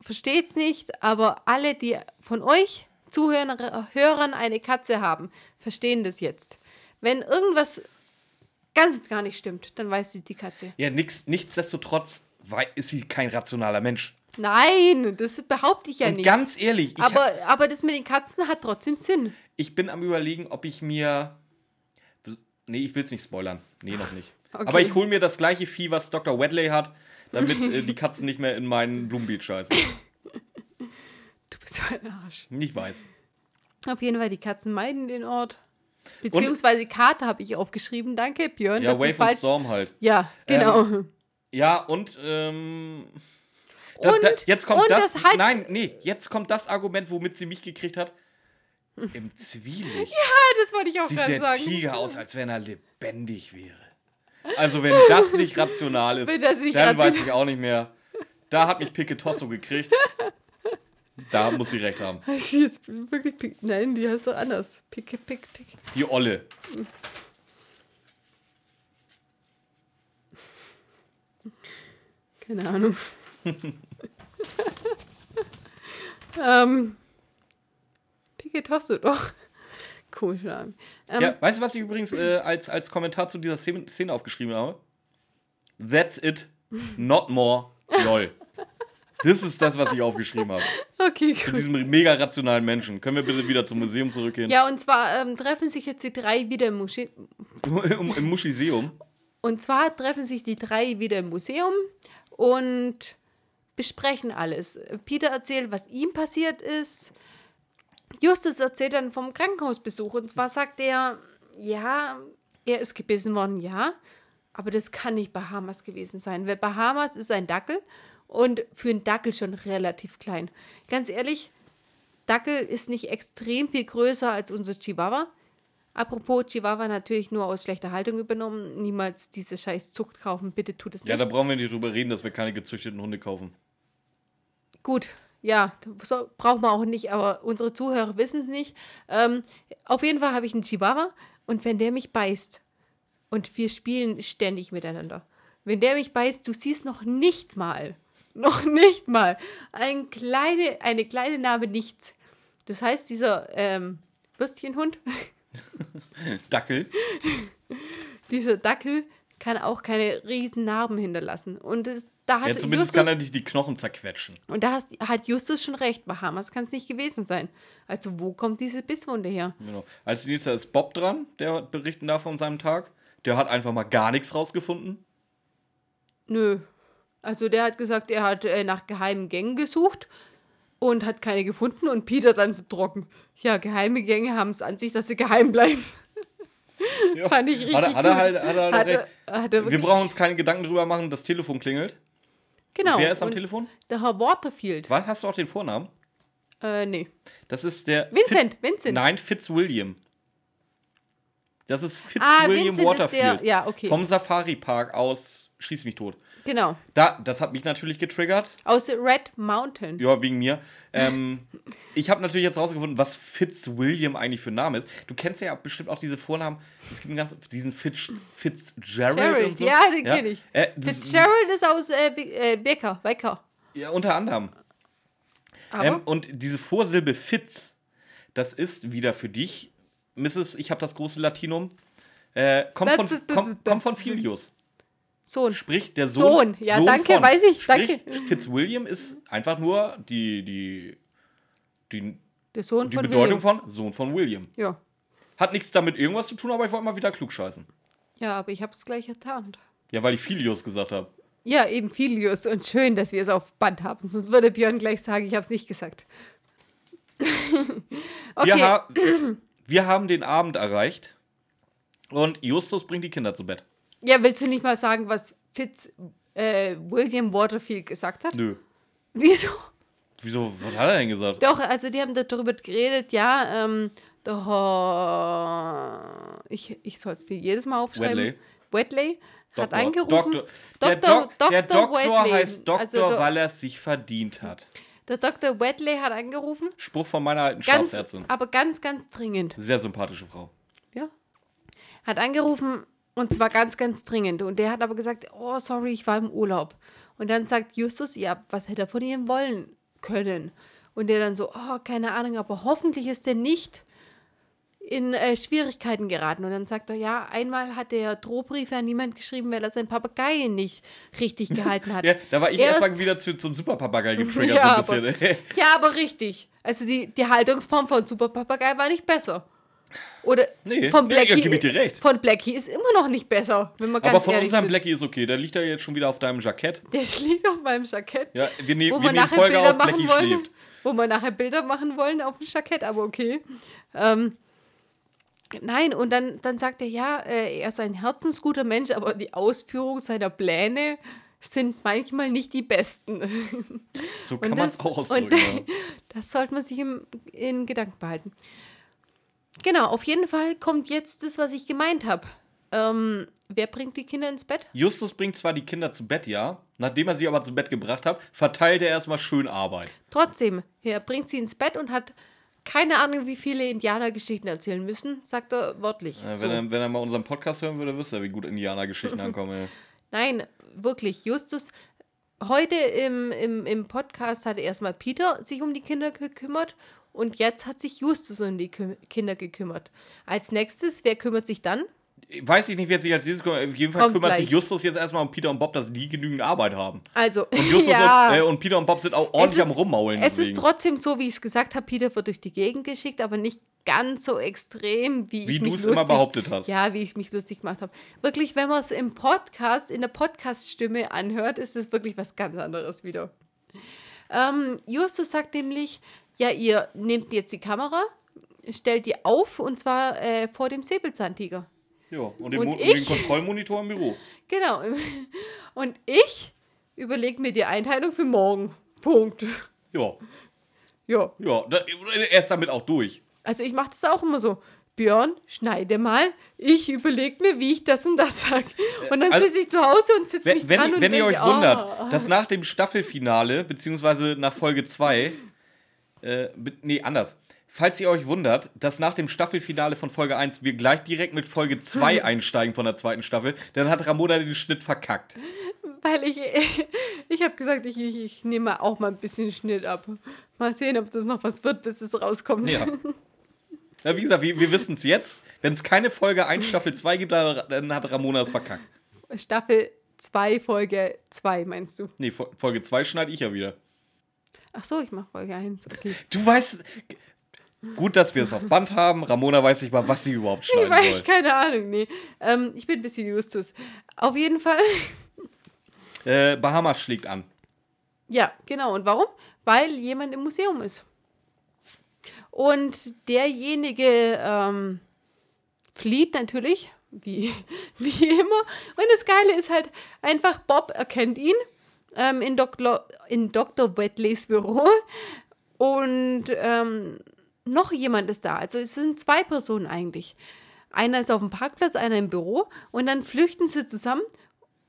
versteht's nicht, aber alle, die von euch Zuhörern Hörern eine Katze haben, verstehen das jetzt. Wenn irgendwas ganz und gar nicht stimmt, dann weiß sie die Katze. Ja, nix, nichtsdestotrotz ist sie kein rationaler Mensch. Nein, das behaupte ich ja Und nicht. ganz ehrlich, ich, aber, aber das mit den Katzen hat trotzdem Sinn. ich bin am überlegen, ob ich mir. Nee, ich will es nicht spoilern. Nee, noch nicht. Okay. Aber ich hole mir das gleiche Vieh, was Dr. Wedley hat, damit äh, die Katzen nicht mehr in meinen Blumenbeet scheißen. Du bist so ein Arsch. Ich weiß. Auf jeden Fall, die Katzen meiden den Ort. Beziehungsweise Kater habe ich aufgeschrieben. Danke, Björn. Ja, dass Wave und falsch. Storm halt. Ja, genau. Ja, und, ähm. Da, Und- da, jetzt kommt und das. das halt- nein, nee, jetzt kommt das Argument, womit sie mich gekriegt hat. Im Zwielicht Ah, das wollte ich auch sieht gerade der sagen. Tiger aus, als wenn er lebendig wäre. Also, wenn das nicht rational ist, dann weiß rational- ich auch nicht mehr. Da hat mich Picke Tosso gekriegt. Da muss sie recht haben. Sie ist wirklich pick. Nein, die heißt doch anders. Picke, pick, pick. Die Olle. Keine Ahnung. ähm. Picke Tosse doch. Komischer Name. Ähm, Ja, weißt du, was ich übrigens äh, als, als Kommentar zu dieser Szene Szene aufgeschrieben habe? That's it. Not more. Lol. Das ist das, was ich aufgeschrieben habe. Okay, Zu gut. diesem mega rationalen Menschen. Können wir bitte wieder zum Museum zurückgehen? Ja, und zwar ähm, treffen sich jetzt die drei wieder im Museum. Im, Im Muschiseum. Und zwar treffen sich die drei wieder im Museum und besprechen alles. Peter erzählt, was ihm passiert ist. Justus erzählt dann vom Krankenhausbesuch. Und zwar sagt er, ja, er ist gebissen worden, ja. Aber das kann nicht Bahamas gewesen sein, weil Bahamas ist ein Dackel und für einen Dackel schon relativ klein. Ganz ehrlich, Dackel ist nicht extrem viel größer als unser Chihuahua. Apropos Chihuahua natürlich nur aus schlechter Haltung übernommen. Niemals diese scheiß Zucht kaufen. Bitte tut es nicht. Ja, da brauchen wir nicht drüber reden, dass wir keine gezüchteten Hunde kaufen. Gut, ja, so, braucht man auch nicht, aber unsere Zuhörer wissen es nicht. Ähm, auf jeden Fall habe ich einen Chihuahua und wenn der mich beißt, und wir spielen ständig miteinander, wenn der mich beißt, du siehst noch nicht mal, noch nicht mal, ein kleine, eine kleine Narbe nichts. Das heißt, dieser ähm, Würstchenhund, Dackel. dieser Dackel kann auch keine riesen Narben hinterlassen. Und das, da hat Ja, zumindest Justus, kann er nicht die Knochen zerquetschen. Und da hast, hat Justus schon recht, Bahamas kann es nicht gewesen sein. Also wo kommt diese Bisswunde her? Genau. Als nächster ist Bob dran, der berichten darf von seinem Tag. Der hat einfach mal gar nichts rausgefunden. Nö. Also der hat gesagt, er hat äh, nach geheimen Gängen gesucht und hat keine gefunden und Peter dann so trocken. Ja, geheime Gänge haben es an sich, dass sie geheim bleiben. Ja. Fand ich richtig Hat er, hat er gut. halt, hat er halt Hat er- er Wir brauchen uns keine Gedanken drüber machen, das Telefon klingelt. Genau. Wer ist am Telefon? Der Herr Waterfield. Was, hast du auch den Vornamen? Äh, nee. Das ist der. Vincent, Fit- Vincent. Nein, Fitzwilliam. Das ist Ah, Fitzwilliam ist Waterfield. der- ja, okay. Vom Safari Park aus Schieß mich tot. Genau. Da, das hat mich natürlich getriggert. Aus Red Mountain. Ja, wegen mir. Ähm, ich habe natürlich jetzt rausgefunden, was Fitzwilliam eigentlich für ein Name ist. Du kennst ja bestimmt auch diese Vornamen. Es gibt einen ganz, diesen Fitz, Fitzgerald Gerald, und so. ja, den kenn ich. Äh, Fitzgerald ist aus äh, äh, Becker. Becker. Ja, unter anderem. Ähm, und diese Vorsilbe Fitz, das ist wieder für dich, Mrs. Ich habe das große Latinum. Äh, kommt, von, kommt, kommt von Filius. Sohn. Sprich, der Sohn. Sohn. Ja, danke, weiß ich, Sprich, danke. Fitzwilliam ist einfach nur die, die, die, Der Sohn die von Bedeutung William. von Sohn von William. Ja. Hat nichts damit irgendwas zu tun, aber ich wollte mal wieder klug scheißen. Ja, aber ich habe es gleich getarnt. Ja, weil ich Filius gesagt habe. Ja, eben Filius und schön, dass wir es auf Band haben. Sonst würde Björn gleich sagen, ich habe es nicht gesagt. okay. Wir, ha wir haben den Abend erreicht und Justus bringt die Kinder zu Bett. Ja, willst du nicht mal sagen, was Fitz äh, William Waterfield gesagt hat? Nö. Wieso? Wieso, was hat er denn gesagt? Doch, also die haben darüber geredet, ja, ähm, doch, ich, ich soll es mir jedes Mal aufschreiben. Wetley. Wetley hat Doktor. angerufen. Doktor. Der, Doktor- Dok der Doktor Doktor Wetley. heißt Doktor, Also weil er es sich verdient hat. Der Dr. Wetley hat angerufen. Spruch von meiner alten Ganz, Stabsärztin. aber ganz, ganz dringend. Sehr sympathische Frau. Ja. Hat angerufen und zwar ganz, ganz dringend. Und der hat aber gesagt, oh, sorry, ich war im Urlaub. Und dann sagt Justus, ja, was hätte er von ihm wollen können? Und der dann so, oh, keine Ahnung, aber hoffentlich ist er nicht in äh, Schwierigkeiten geraten. Und dann sagt er, ja, einmal hat der Drohbriefe an niemand geschrieben, weil er seinen Papagei nicht richtig gehalten hat. Ja, da war ich Erst- erstmal wieder zu, zum Superpapagei getriggert, Ja, so ein bisschen. Ja, aber richtig. Also die, die Haltungsform von Super Papagei war nicht besser. Oder Nee, von Blackie. ja, dir recht. Von Blackie ist immer noch nicht besser, wenn wir ganz Aber von unserem sind. Blackie ist okay. Der liegt ja jetzt schon wieder auf deinem Jackett. Der liegt auf meinem Jackett. Ja, wir, ne wo wir nehmen nachher Folge Bilder machen Blackie wollen. schläft. Wo wir nachher Bilder machen wollen auf dem Jackett, aber okay. Ähm, nein, und dann, dann sagt er, ja, äh, er ist ein herzensguter Mensch, aber die Ausführung seiner Pläne sind manchmal nicht die besten. So Und kann man es auch und- ausdrücken. ja. Das sollte man sich im, in Gedanken behalten. Genau, auf jeden Fall kommt jetzt das, was ich gemeint habe. Ähm, wer bringt die Kinder ins Bett? Justus bringt zwar die Kinder zu Bett, ja. Nachdem er sie aber zu Bett gebracht hat, verteilt er erstmal schön Arbeit. Trotzdem, er bringt sie ins Bett und hat keine Ahnung, wie viele Indianergeschichten erzählen müssen, sagt er wörtlich. Äh, so. wenn, er, wenn er mal unseren Podcast hören würde, wüsste er, wie gut Indianergeschichten ankommen. Nein, wirklich, Justus. Heute im, im, im Podcast hat erstmal Peter sich um die Kinder gekümmert und jetzt hat sich Justus um die Kü Kinder gekümmert. Als nächstes, wer kümmert sich dann? Weiß ich nicht, wer sich als dieses kümmert. Auf jeden Fall Kommt kümmert sich gleich. Justus jetzt erstmal um Peter und Bob, dass die genügend Arbeit haben. Also, Und Justus ja. und, äh, und Peter und Bob sind auch ordentlich ist- am Rummaulen. Es ist deswegen. trotzdem so, wie ich es gesagt habe, Peter wird durch die Gegend geschickt, aber nicht ganz so extrem, wie, Wie du es immer behauptet hast. Ja, wie ich mich lustig gemacht habe. Wirklich, wenn man es im Podcast, in der Podcast-Stimme anhört, ist es wirklich was ganz anderes wieder. Ähm, Justus sagt nämlich, ja, ihr nehmt jetzt die Kamera, stellt die auf und zwar äh, vor dem Säbelzahntiger. Ja, und den, Und ich- den Kontrollmonitor im Büro. Genau. Und ich überlege mir die Einteilung für morgen. Punkt. Ja, Ja. ja, da, er ist damit auch durch. Also ich mache das auch immer so. Björn, schneide mal. Ich überlege mir, wie ich das und das sage. Und dann Also, sitze ich zu Hause und sitze mich Wenn, wenn, dran und wenn ihr euch wundert, ah. dass nach dem Staffelfinale, beziehungsweise nach Folge 2, äh, nee, anders. Falls ihr euch wundert, dass nach dem Staffelfinale von Folge 1 wir gleich direkt mit Folge 2 einsteigen von der zweiten Staffel, dann hat Ramona den Schnitt verkackt. Weil ich, ich habe gesagt, ich, ich, ich nehme auch mal ein bisschen Schnitt ab. Mal sehen, ob das noch was wird, bis es rauskommt. Ja. ja wie gesagt, wir, wir wissen es jetzt. Wenn es keine Folge 1 Staffel 2 gibt, dann, dann hat Ramona es verkackt. Staffel 2, Folge 2, meinst du? Nee, Fol- Folge 2 schneide ich ja wieder. Ach so, ich mache Folge 1. Okay. Du weißt. Gut, dass wir es auf Band haben. Ramona weiß nicht mal, was sie überhaupt Ich schneiden weiß, soll. keine Ahnung, nee. Ähm, ich bin ein bisschen Justus. Auf jeden Fall. Äh, Bahamas schlägt an. Ja, genau. Und warum? Weil jemand im Museum ist. Und derjenige ähm, flieht natürlich, wie, wie immer. Und das Geile ist halt einfach, Bob erkennt ihn ähm, in, Dr., in Dr. Wedleys Büro. Und ähm, noch jemand ist da. Also es sind zwei Personen eigentlich. Einer ist auf dem Parkplatz, einer im Büro. Und dann flüchten sie zusammen.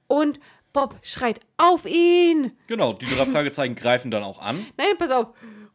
Und Bob schreit, auf ihn! Genau, die drei Fragezeichen greifen dann auch an. Nein, pass auf.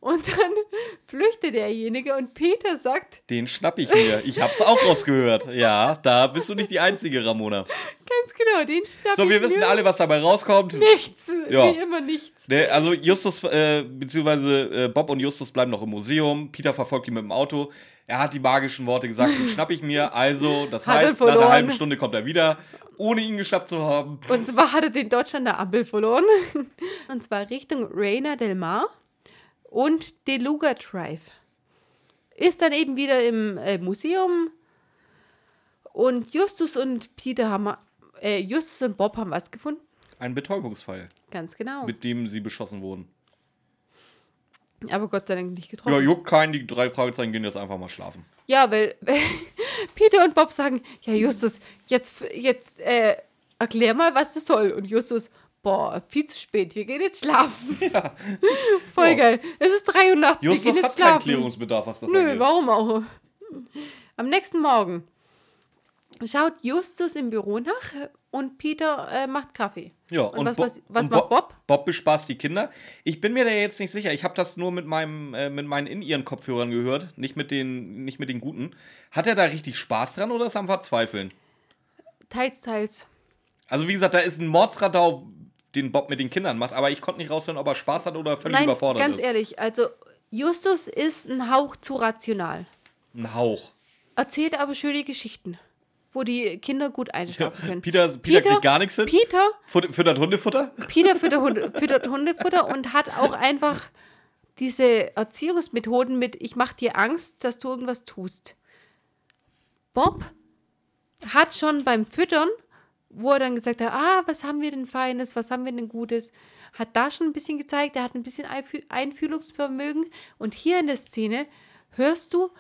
Und dann flüchtet derjenige und Peter sagt, Den schnapp ich mir. Ich hab's auch rausgehört. Ja, da bist du nicht die Einzige, Ramona. ganz genau, den schnapp So, ich wir wissen mir. alle, was dabei rauskommt. Nichts, Ja. wie immer nichts. Ne, also Justus, äh, beziehungsweise äh, Bob und Justus bleiben noch im Museum. Peter verfolgt ihn mit dem Auto. Er hat die magischen Worte gesagt, den schnapp ich mir. Also, das Hat heißt, nach einer halben Stunde kommt er wieder, ohne ihn geschnappt zu haben. Und zwar hat er den Deutschland der Ampel verloren. Und zwar Richtung Reina del Mar und Deluga Drive. Ist dann eben wieder im äh, Museum. Und Justus und Peter haben, äh, Justus und Bob haben was gefunden. Ein Betäubungsfall, Ganz genau. mit dem sie beschossen wurden. Aber Gott sei Dank nicht Ja, getroffen. juckt keinen, die drei Fragezeichen gehen jetzt einfach mal schlafen. Ja, weil Peter und Bob sagen, ja Justus, jetzt, jetzt äh, erklär mal, was das soll. Und Justus, boah, viel zu spät, wir gehen jetzt schlafen. Voll Ja. geil. Es ist 3 Uhr nachts, wir Justus gehen hat jetzt keinen schlafen. Klärungsbedarf, was das Nö, angeht. warum auch? Am nächsten Morgen schaut Justus im Büro nach und Peter äh, macht Kaffee. Ja, und, was, Bo- was, was und macht Bob? Bob bespaßt die Kinder. Ich bin mir da jetzt nicht sicher. Ich habe das nur mit meinem äh, mit meinen in ihren Kopfhörern gehört, nicht mit den nicht mit den guten. Hat er da richtig Spaß dran oder ist er am Verzweifeln? Teils, teils. Also wie gesagt, da ist ein Mordsradau, den Bob mit den Kindern macht, aber ich konnte nicht raushören, ob er Spaß hat oder völlig Nein, überfordert ganz ist. ehrlich, also Justus ist ein Hauch zu rational. Ein Hauch. Erzählt aber schöne Geschichten, wo die Kinder gut einschlafen können. Peter, Peter, kriegt gar nichts hin. Peter, Füttert Hundefutter? Peter füttert, Hunde, füttert Hundefutter und hat auch einfach diese Erziehungsmethoden mit, ich mach dir Angst, dass du irgendwas tust. Bob hat schon beim Füttern, wo er dann gesagt hat, ah, was haben wir denn Feines, was haben wir denn Gutes, hat da schon ein bisschen gezeigt, er hat ein bisschen Einfü- Einfühlungsvermögen und hier in der Szene hörst du,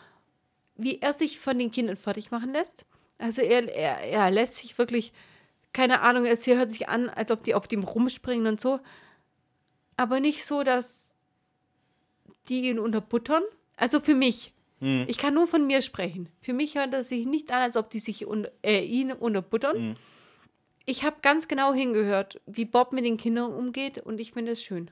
wie er sich von den Kindern fertig machen lässt. Also er, er, er lässt sich wirklich, keine Ahnung, es hier hört sich an, als ob die auf dem rumspringen und so. Aber nicht so, dass die ihn unterbuttern. Also für mich. Ich kann nur von mir sprechen. Für mich hört es sich nicht an, als ob die sich un äh, ihn unterbuttern. Ich habe ganz genau hingehört, wie Bob mit den Kindern umgeht und ich finde es schön.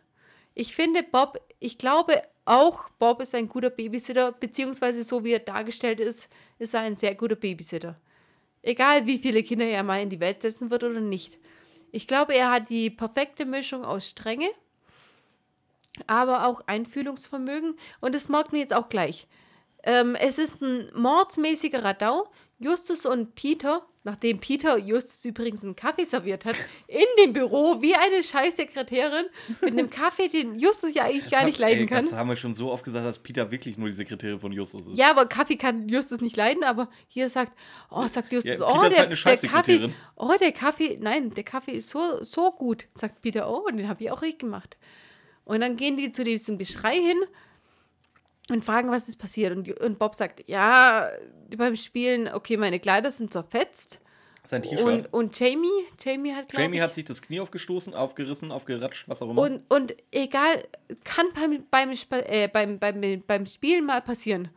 Ich finde Bob, ich glaube auch, Bob ist ein guter Babysitter, beziehungsweise so wie er dargestellt ist, ist er ein sehr guter Babysitter. Egal wie viele Kinder er mal in die Welt setzen wird oder nicht. Ich glaube, er hat die perfekte Mischung aus Strenge, aber auch Einfühlungsvermögen und das merkt man jetzt auch gleich. Ähm, es ist ein mordsmäßiger Radau. Justus und Peter, nachdem Peter Justus übrigens einen Kaffee serviert hat, in dem Büro wie eine Scheißsekretärin mit einem Kaffee, den Justus ja eigentlich gar nicht leiden Ey, kann. Das haben wir schon so oft gesagt, dass Peter wirklich nur die Sekretärin von Justus ist. Ja, aber Kaffee kann Justus nicht leiden, aber hier sagt, oh, sagt Justus, Ja, oh, der, halt der Kaffee, oh, der Kaffee, nein, der Kaffee ist so, so gut, sagt Peter, oh, den habe ich auch richtig gemacht. Und dann gehen die zu diesem Geschrei hin und fragen, was ist passiert. Und, und Bob sagt, ja, beim Spielen, okay, meine Kleider sind zerfetzt. Sein T-Shirt. Und, und Jamie, Jamie hat, Jamie ich, hat sich das Knie aufgestoßen, aufgerissen, aufgeratscht, was auch immer. und, und egal, kann beim, beim, äh, beim, beim, beim Spielen mal passieren.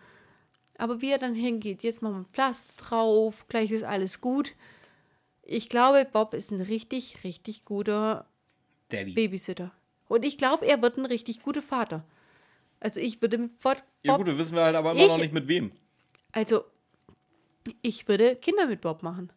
Aber wie er dann hingeht, jetzt machen wir Pflaster drauf, gleich ist alles gut. Ich glaube, Bob ist ein richtig, richtig guter Daddy. Babysitter. Und ich glaube, er wird ein richtig guter Vater. Also ich würde mit Bob, ja gut, das wissen wir halt aber immer Ich- noch nicht mit wem. also ich würde Kinder mit Bob machen.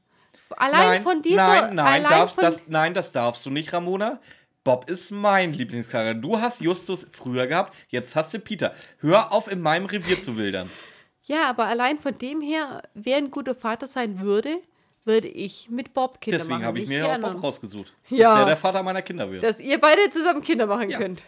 Allein von dieser, nein, nein, darfst, von, das, nein, das darfst du nicht, Ramona. Bob ist mein Lieblingscharakter. Du hast Justus früher gehabt, jetzt hast du Peter. Hör auf, in meinem Revier zu wildern. Ja, aber allein von dem her, wer ein guter Vater sein würde, würde ich mit Bob Kinder Deswegen machen. habe ich mir ja auch. Bob rausgesucht. Ja. Dass der der Vater meiner Kinder wird. Dass ihr beide zusammen Kinder machen Ja. könnt.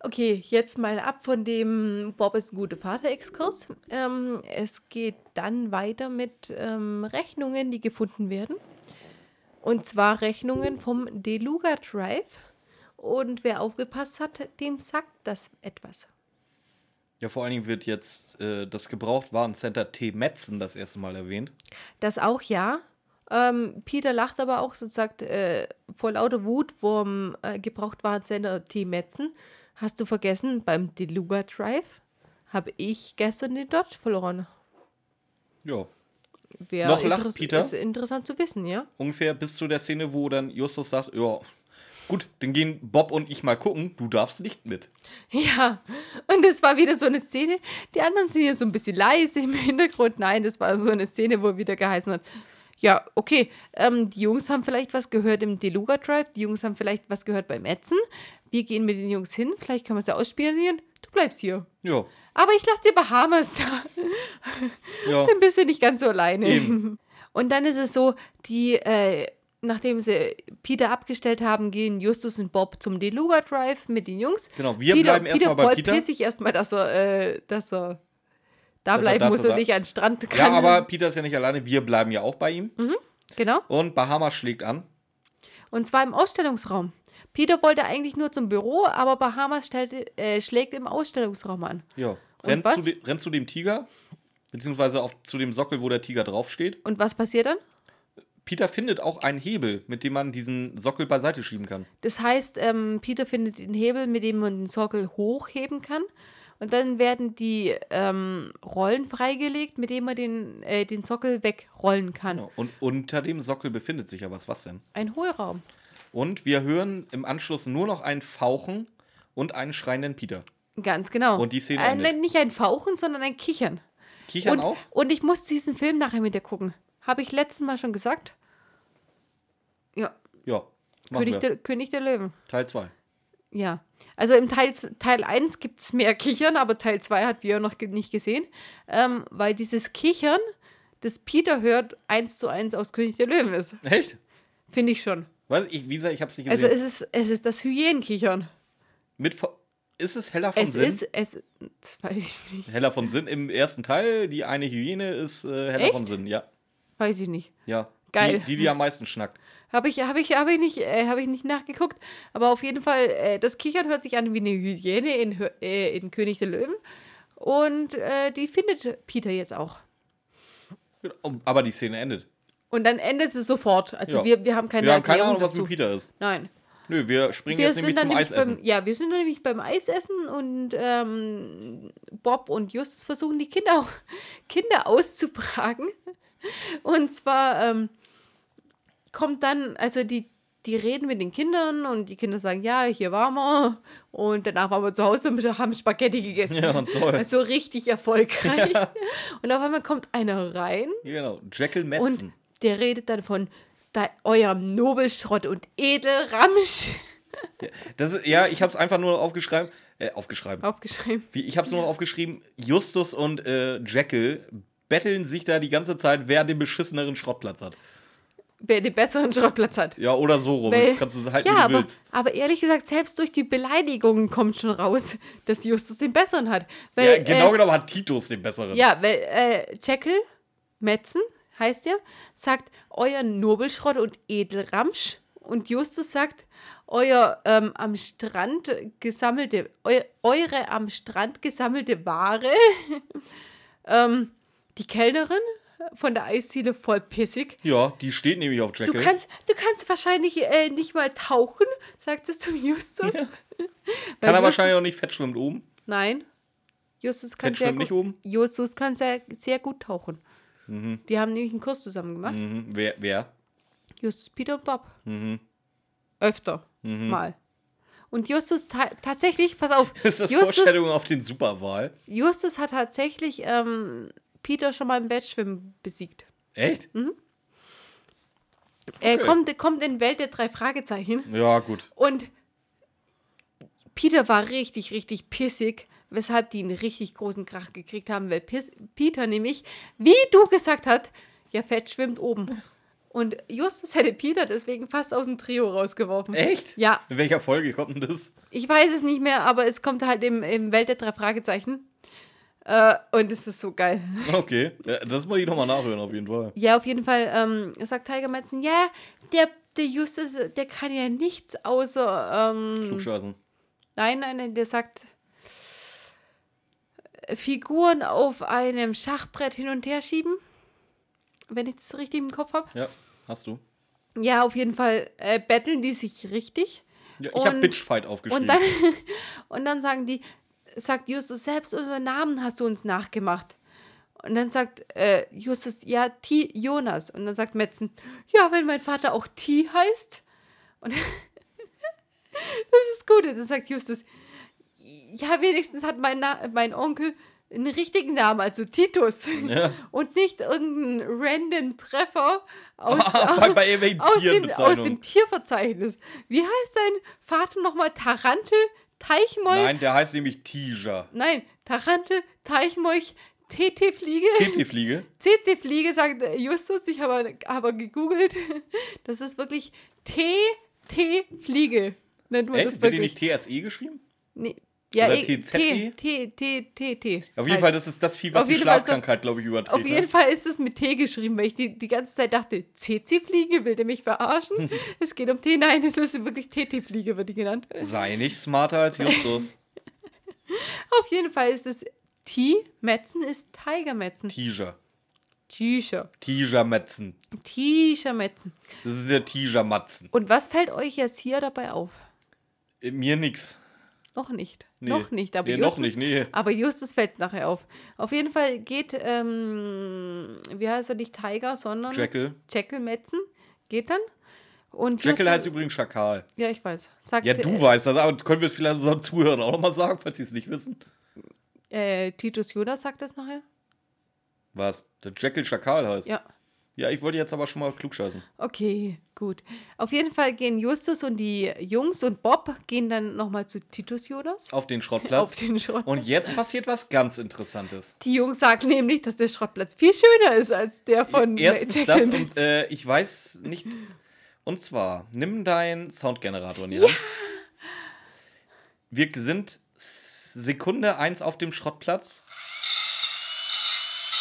Okay, jetzt mal ab von dem Bob ist ein guter Vater-Exkurs. Ähm, es geht dann weiter mit ähm, Rechnungen, die gefunden werden. Und zwar Rechnungen vom Deluga Drive. Und wer aufgepasst hat, dem sagt das etwas. Ja, vor allen Dingen wird jetzt äh, das Gebrauchtwarencenter T. Metzen das erste Mal erwähnt. Das auch ja. Ähm, Peter lacht aber auch und sagt äh, vor lauter Wut vom äh, Gebrauchtwarencenter T. Metzen. Hast du vergessen, beim Deluga Drive habe ich gestern den Dodge verloren. Ja. Wär Noch lacht Peter? Ist interessant zu wissen, ja? Ungefähr bis zu der Szene, wo dann Justus sagt, ja, Gut, dann gehen Bob und ich mal gucken. Du darfst nicht mit. Ja, und das war wieder so eine Szene. Die anderen sind hier so ein bisschen leise im Hintergrund. Nein, das war so eine Szene, wo wieder geheißen hat, ja, okay, ähm, die Jungs haben vielleicht was gehört im Deluga Drive, die Jungs haben vielleicht was gehört beim Ätzen. Wir gehen mit den Jungs hin, vielleicht können wir es ja ausspielen. Du bleibst hier. Ja. Aber ich lasse dir Bahamas da. Ja. Dann bist du nicht ganz so alleine. Eben. Und dann ist es so, die, äh, nachdem sie Peter abgestellt haben, gehen Justus und Bob zum Deluga Drive mit den Jungs. Genau, wir bleiben erstmal bei voll Peter. pissig erstmal, dass er, äh, dass er da bleiben muss und da- nicht an den Strand Ja, kann. aber Peter ist ja nicht alleine. Wir bleiben ja auch bei ihm. Genau. Und Bahamas schlägt an. Und zwar im Ausstellungsraum. Peter wollte eigentlich nur zum Büro, aber Bahamas stellte, äh, schlägt im Ausstellungsraum an. Ja. Rennt zu, de rennt zu dem Tiger. Beziehungsweise auf, zu dem Sockel, wo der Tiger draufsteht. Und was passiert dann? Peter findet auch einen Hebel, mit dem man diesen Sockel beiseite schieben kann. Das heißt, ähm, Peter findet den Hebel, mit dem man den Sockel hochheben kann. Und dann werden die ähm, Rollen freigelegt, mit denen man den, äh, den Sockel wegrollen kann. Genau. Und unter dem Sockel befindet sich ja was. Was denn? Ein Hohlraum. Und wir hören im Anschluss nur noch ein Fauchen und einen schreienden Peter. Ganz genau. Und die Szene äh, endet. Nicht ein Fauchen, sondern ein Kichern. Kichern und, auch? und ich muss diesen Film nachher mit dir gucken. Habe ich letztes Mal schon gesagt? Ja, Ja. Machen König wir. der, König der Löwen. Teil 2. Ja. Also im Teil, Teil 1 gibt es mehr Kichern, aber Teil 2 hat Björn noch ge nicht gesehen. Ähm, weil dieses Kichern, das Peter hört, eins zu eins aus König der Löwen ist. Echt? Finde ich schon. Weiß ich, wie gesagt, ich hab's nicht Also gesehen. es ist, es ist das Hyänenkichern. Mit Vo- ist es heller von Es Sinn? ist, es, das weiß ich nicht. Heller von Sinn im ersten Teil. Die eine Hyäne ist äh, heller Echt? von Sinn, ja. Weiß ich nicht. Ja. Geil. Die, die, die am meisten schnackt. Habe ich, hab ich, hab ich, nicht, äh, hab ich nicht nachgeguckt. Aber auf jeden Fall, äh, das Kichern hört sich an wie eine Hyäne in, äh, in König der Löwen. Und äh, die findet Peter jetzt auch. Aber die Szene endet. Und dann endet es sofort. Also Ja. wir, wir haben keine Wir haben keine Ahnung, was dazu. mit Peter ist. Nein. Nö, wir springen Wir jetzt nämlich zum nämlich Eisessen. beim, ja, wir sind dann nämlich beim Eisessen und ähm, Bob und Justus versuchen die Kinder, Kinder auszufragen. Und zwar ähm, kommt dann, also die, die reden mit den Kindern und die Kinder sagen, ja, hier waren wir. Und danach waren wir zu Hause und haben Spaghetti gegessen. Ja, toll. Also richtig erfolgreich. Und auf einmal kommt einer rein Genau, Jekyll und Madsen. der redet dann von da, eurem Nobelschrott und Edelramsch Das ist, ja, ich hab's einfach nur aufgeschrieben. Äh, aufgeschrieben. aufgeschrieben. Wie, ich hab's nur aufgeschrieben. Justus und äh, Jekyll betteln sich da die ganze Zeit, wer den beschisseneren Schrottplatz hat. Wer den besseren Schrottplatz hat. Ja, oder so rum. Weil- das kannst du halten, ja, wie du aber, willst. aber ehrlich gesagt, selbst durch die Beleidigungen kommt schon raus, dass Justus den besseren hat. Ja, Weil, genau äh, genommen hat Titus den besseren. Ja, weil äh, Jekyll, Metzen heißt ja, sagt euer Nobelschrott und Edelramsch. Und Justus sagt, euer ähm, am Strand gesammelte, eu, eure am Strand gesammelte Ware. ähm, die Kellnerin von der Eisziele voll pissig. Ja, die steht nämlich auf Du Jekyll. kannst, du kannst wahrscheinlich äh, nicht mal tauchen, sagt es zum Justus. Weil Kann er wahrscheinlich auch nicht fett schwimmt oben. Nein. Justus kann Fett sehr gut, nicht oben? Justus kann sehr, sehr gut tauchen. Die haben nämlich einen Kurs zusammen gemacht. Mhm. Wer? wer? Justus, Peter und Bob. Mhm. Öfter mal. Und Justus ta tatsächlich, pass auf, Ist das Justus, Vorstellung auf den Superwahl? Justus hat tatsächlich ähm, Peter schon mal im Wettschwimmen besiegt. Echt? Er Okay. kommt, kommt in Welt der drei Fragezeichen Ja, gut. und Peter war richtig, richtig pissig, weshalb die einen richtig großen Krach gekriegt haben, weil Pis Peter nämlich, wie du gesagt hast, ja, Fett schwimmt oben. Und Justus hätte Peter deswegen fast aus dem Trio rausgeworfen. Echt? Ja, In welcher Folge kommt denn das? ich weiß es nicht mehr, aber es kommt halt im, im Welt der drei Fragezeichen. Äh, und es ist so geil. Okay. Ja, das muss ich nochmal nachhören, auf jeden Fall. Ja, auf jeden Fall ähm, sagt Tiger Madsen, ja, der, der Justus, der kann ja nichts außer, ähm, Klugscheißen. nein, nein, nein, der sagt, äh, Figuren auf einem Schachbrett hin und her schieben, wenn ich das richtig im Kopf habe. Ja, hast du. Ja, auf jeden Fall äh, betteln die sich richtig. Ja, ich habe Bitchfight aufgeschrieben. Und dann, und dann sagen die, sagt Justus, selbst unseren Namen hast du uns nachgemacht. Und dann sagt äh, Justus, ja, T. Jonas. Und dann sagt Metzen, ja, wenn mein Vater auch T heißt. Und, Das ist gut. Das sagt Justus. Ja, wenigstens hat mein, Na mein Onkel einen richtigen Namen, also Titus. Ja. Und nicht irgendein random Treffer aus, bei, bei aus, dem, aus dem Tierverzeichnis. Wie heißt sein Vater nochmal? Tarantel, Teichmolch? Nein, der heißt nämlich Tiger. Nein, Tarantel, Teichmolch, TT-Fliege. CC-Fliege. CC-Fliege, sagt Justus. Ich habe aber gegoogelt. Das ist wirklich TT-Fliege. Nennt man Echt? das Wird die wirklich. nicht TSE geschrieben? Nee. Ja, Oder eh, TZE? T, T, T, T, T. Auf jeden Halt. Fall, das ist das Vieh, was Auf die jeden Schlafkrankheit, glaube ich, überträgt. Auf jeden ne? Fall ist es mit T geschrieben, weil ich die, die ganze Zeit dachte, CC-Fliege, will der mich verarschen? es geht um T, nein, es ist wirklich TT-Fliege, wird die genannt. Sei nicht smarter als Justus. Auf jeden Fall ist es T, Metzen ist Tigermetzen. Tiger. Tisha. Tiger-Metzen. Tisha Metzen. Das ist der Tiger-Matzen. Und was fällt euch jetzt hier dabei auf? Mir nix. Noch nicht. Nee. Noch nicht, aber Nee, Justus, noch nicht, nee. Aber Justus fällt es nachher auf. Auf jeden Fall geht, ähm, wie heißt er nicht Tiger, sondern Jekyll. Jekyll Metzen geht dann. Und Jekyll Justus- heißt übrigens Schakal. Ja, ich weiß. Sagt, Ja, du weißt das, aber können wir es vielleicht unseren Zuhörern auch nochmal sagen, falls sie es nicht wissen? Äh, Titus Jonas sagt das nachher? Was? Der Jekyll Schakal heißt? Ja. Ja, ich wollte jetzt aber schon mal klugscheißen. Okay, gut. Auf jeden Fall gehen Justus und die Jungs und Bob gehen dann nochmal zu Titus Jonas. Auf den Schrottplatz. Auf den Schrott. Und jetzt passiert was ganz Interessantes. Die Jungs sagen nämlich, dass der Schrottplatz viel schöner ist als der von Erstens das und äh, ich weiß nicht. Und zwar, nimm deinen Soundgenerator in die Hand. Wir sind Sekunde 1 auf dem Schrottplatz.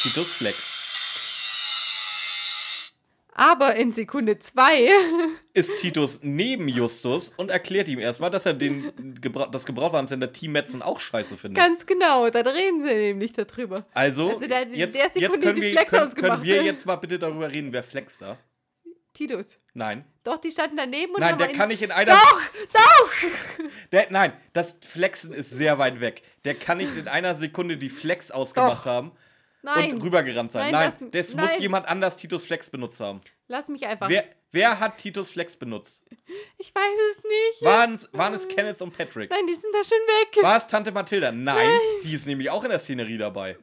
Titus Flex. Aber in Sekunde zwei Ist Titus neben Justus und erklärt ihm erstmal, dass er den Gebra das Gebrauchwarencenter Team Metzen auch scheiße findet. Ganz genau, da reden sie nämlich darüber. Also, Also der- jetzt, der Sekunde jetzt können, wir, Flex können, können wir jetzt mal bitte darüber reden, wer Flex da? Titus. Nein. Doch, die standen daneben und Nein, der kann nicht in einer. Doch, doch! Der, nein, das Flexen ist sehr weit weg. Der kann nicht in einer Sekunde die Flex ausgemacht Doch. haben Nein. und rübergerannt sein. Nein, Nein, das- das muss nein. jemand anders Titus Flex benutzt haben. Lass mich einfach. Wer, wer hat Titus Flex benutzt? Ich weiß es nicht. Waren es, waren es Kenneth und Patrick? Nein, die sind da schon weg. War es Tante Mathilda? Nein, die ist nämlich auch in der Szenerie dabei.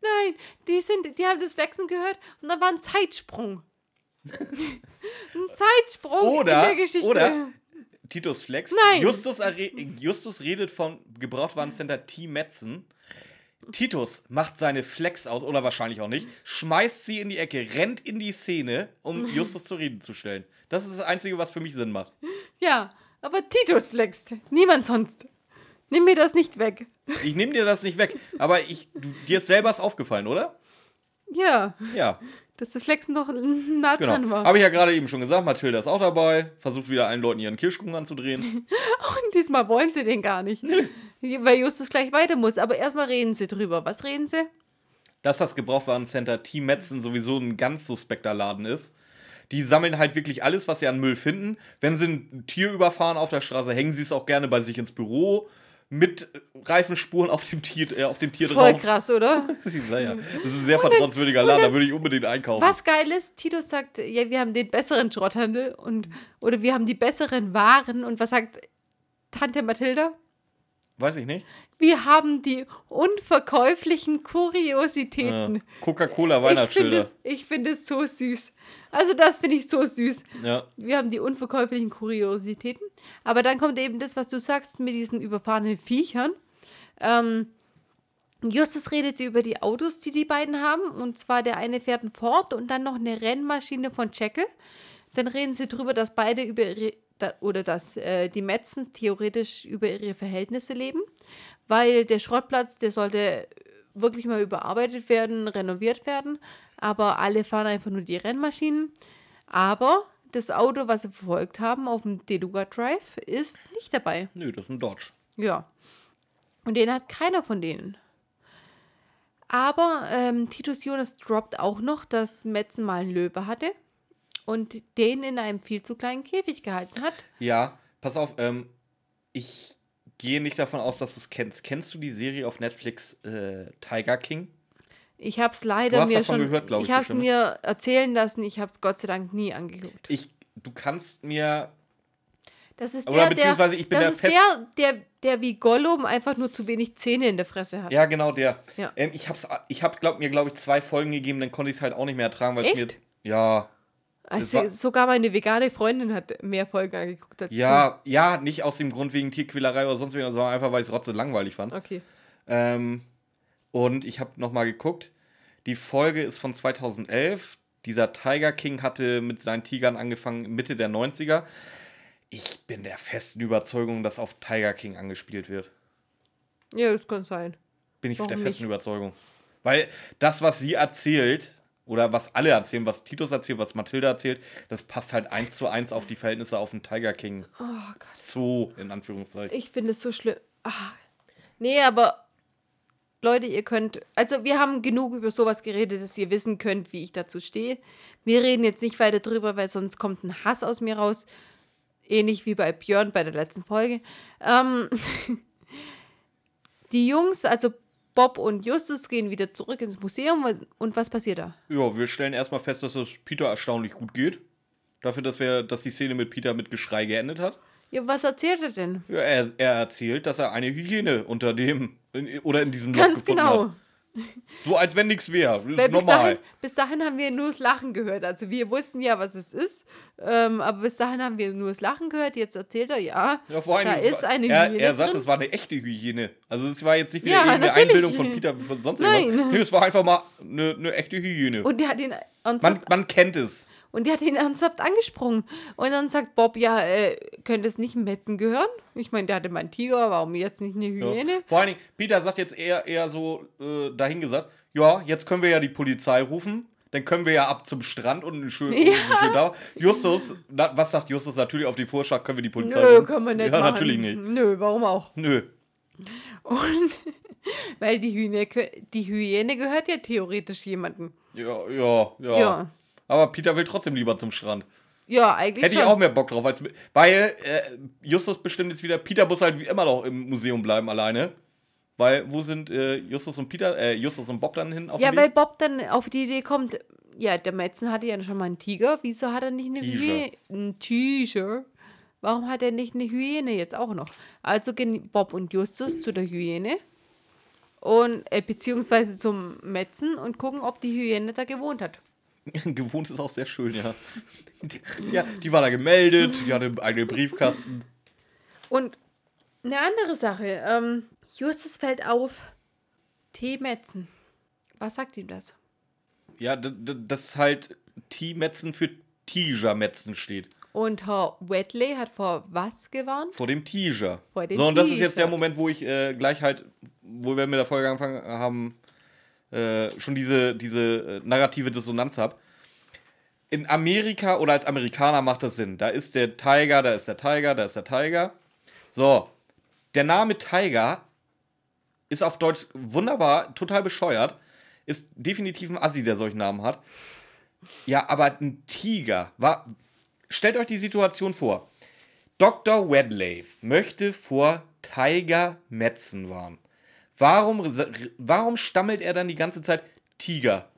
Nein, die sind, die haben das Wechseln gehört und da war ein Zeitsprung. ein Zeitsprung in Oder, der Geschichte. oder Titus Flex. Nein. Justus, Justus redet vom Gebrauchtwarencenter Team Metzen. Titus macht seine Flex aus, oder wahrscheinlich auch nicht, schmeißt sie in die Ecke, rennt in die Szene, um Justus zur Rede zu stellen. Das ist das Einzige, was für mich Sinn macht. Ja, aber Titus flext. Niemand sonst. Nimm mir das nicht weg. Ich nehme dir das nicht weg, aber ich, du, dir ist selber es aufgefallen, oder? Ja, Ja, dass das Flexen doch nah dran genau. war. Habe ich ja gerade eben schon gesagt, Mathilda ist auch dabei, versucht wieder allen Leuten ihren Kirschkuchen anzudrehen. Und diesmal wollen sie den gar nicht. Weil Justus gleich weiter muss. Aber erstmal reden sie drüber. Was reden sie? dass das Gebrauchtwarencenter Team Metzen sowieso ein ganz suspekter Laden ist. Die sammeln halt wirklich alles, was sie an Müll finden. Wenn sie ein Tier überfahren auf der Straße, hängen sie es auch gerne bei sich ins Büro mit Reifenspuren auf dem Tier, äh, auf dem Tier Voll drauf. krass, oder? Naja, das ist ein sehr vertrauenswürdiger Laden, da würde ich unbedingt einkaufen. Was geil ist, Titus sagt, ja, wir haben den besseren Schrotthandel und oder wir haben die besseren Waren. Und was sagt Tante Mathilda? Weiß ich nicht. Wir haben die unverkäuflichen Kuriositäten. Ja. Coca-Cola ich finde Weihnachtsschilder. es, ich find es so süß. Also das finde ich so süß. Ja. Wir haben die unverkäuflichen Kuriositäten. Aber dann kommt eben das, was du sagst mit diesen überfahrenen Viechern. Ähm, Justus redet über die Autos, die die beiden haben. Und zwar der eine fährt ein Ford und dann noch eine Rennmaschine von Jekyll. Dann reden sie darüber, dass beide über ihre, da, oder dass äh, die Metzen theoretisch über ihre Verhältnisse leben. Weil der Schrottplatz, der sollte wirklich mal überarbeitet werden, renoviert werden. Aber alle fahren einfach nur die Rennmaschinen. Aber das Auto, was sie verfolgt haben auf dem Deluga Drive, ist nicht dabei. Nö, das ist ein Dodge. Ja. Und den hat keiner von denen. Aber ähm, Titus Jonas droppt auch noch, dass Metzen mal einen Löwe hatte und den in einem viel zu kleinen Käfig gehalten hat. Ja, pass auf, ähm, ich gehe nicht davon aus, dass du es kennst. Kennst du die Serie auf Netflix äh, Tiger King? Ich habe es leider Du hast mir davon schon. gehört, ich, ich habe es bestimmt. mir erzählen lassen. Ich habe es Gott sei Dank nie angeguckt. Ich, du kannst mir Das ist Oder der, beziehungsweise ich bin das der ist der, der, der wie Gollum einfach nur zu wenig Zähne in der Fresse hat. Ja, genau der. Ja. Ähm, ich hab's, ich hab glaub, mir, glaube ich, zwei Folgen gegeben, dann konnte ich es halt auch nicht mehr ertragen, weil es mir. Ja. Also sogar meine vegane Freundin hat mehr Folgen angeguckt als Ja, ja, nicht aus dem Grund wegen Tierquälerei oder sonst was, sondern einfach, weil ich es rotze langweilig fand. du. Okay. Ähm, und ich habe nochmal geguckt. Die Folge ist von 2011. Dieser Tiger King hatte mit seinen Tigern angefangen Mitte der 90er. Ich bin der festen Überzeugung, dass auf Tiger King angespielt wird. Ja, das kann sein. Bin ich Warum der festen nicht? Überzeugung. Weil das, was sie erzählt, oder was alle erzählen, was Titus erzählt, was Mathilda erzählt, das passt halt eins zu eins auf die Verhältnisse auf den Tiger King Oh Gott. Zoo, in Anführungszeichen. Ich finde es so schlimm. Ah. Nee, aber Leute, ihr könnt. Also, wir haben genug über sowas geredet, dass ihr wissen könnt, wie ich dazu stehe. Wir reden jetzt nicht weiter drüber, weil sonst kommt ein Hass aus mir raus. Ähnlich wie bei Björn bei der letzten Folge. Ähm, die Jungs, also Bob und Justus, gehen wieder zurück ins Museum. Und was passiert da? Ja, wir stellen erstmal fest, dass es Peter erstaunlich gut geht. Dafür, dass, wir, dass die Szene mit Peter mit Geschrei geendet hat. Ja, was erzählt er denn? Ja, er, er erzählt, dass er eine Hygiene unter dem in, oder in diesem Loch Ganz gefunden genau. hat. So als wenn nichts wäre. Das Weil ist bis normal. dahin, bis dahin haben wir nur das Lachen gehört. Also wir wussten ja, was es ist. Ähm, aber bis dahin haben wir nur das Lachen gehört. Jetzt erzählt er, ja, Ja, vor allem, da ist war, eine er, Hygiene er sagt, drin. es war eine echte Hygiene. Also es war jetzt nicht wieder Ja, natürlich. Einbildung von Peter von sonst Nein. irgendwas. Nee, es war einfach mal eine, eine echte Hygiene. Und der hat ihn Man, man kennt es. Und der hat ihn ernsthaft angesprungen. Und dann sagt Bob, ja, äh, könnte es nicht Metzen gehören? Ich meine, der hatte mal einen Tiger, warum jetzt nicht eine Ja. Hyäne? Vor allen Dingen, Peter sagt jetzt eher, eher so äh, dahingesagt, ja, jetzt können wir ja die Polizei rufen, dann können wir ja ab zum Strand und einen schönen, Ja. und schön da. Justus, na, was sagt Justus? Natürlich auf die Vorschlag können wir die Polizei Nö, rufen. können wir nicht Ja, machen. natürlich nicht. Nö, warum auch? Nö. Und weil die Hyäne, die Hyäne gehört ja theoretisch jemandem. Ja, ja, ja, Ja. Aber Peter will trotzdem lieber zum Strand. Ja, eigentlich Hätte ich schon. auch mehr Bock drauf, als, weil äh, Justus bestimmt jetzt wieder, Peter muss halt wie immer noch im Museum bleiben alleine. Weil, wo sind äh, Justus und Peter, äh, Justus und Bob dann hin auf Ja, weil? Bob dann auf die Idee kommt, ja, der Metzen hatte ja schon mal einen Tiger, wieso hat er nicht eine. Hyäne? Ein Tiger. Warum hat er nicht eine Hyäne jetzt auch noch? Also gehen Bob und Justus zu der Hyäne und äh, beziehungsweise zum Metzen und gucken, ob die Hyäne da gewohnt hat. Gewohnt ist auch sehr schön, ja. Die, ja, die war da gemeldet, die hatte einen eigenen Briefkasten. Und eine andere Sache, ähm, Justus fällt auf, Teemetzen. Was sagt ihm das? Ja, d- d- das halt T-Metzen für Tiger-Metzen steht. Und Herr Wedley hat vor was gewarnt? Vor dem Tiger. Vor dem So, und das ist jetzt der. Moment, wo ich äh, gleich halt, wo wir mit der Folge angefangen haben, äh, schon diese, diese äh, narrative Dissonanz habe. In Amerika oder als Amerikaner macht das Sinn. Da ist der Tiger, da ist der Tiger, da ist der Tiger. So, der Name Tiger ist auf Deutsch wunderbar, total bescheuert. Ist definitiv ein Assi, der solchen Namen hat. Ja, aber ein Tiger war. Stellt euch die Situation vor. Dr. Wedley möchte vor Tiger Metzen warnen. Warum, warum stammelt er dann die ganze Zeit Tiger?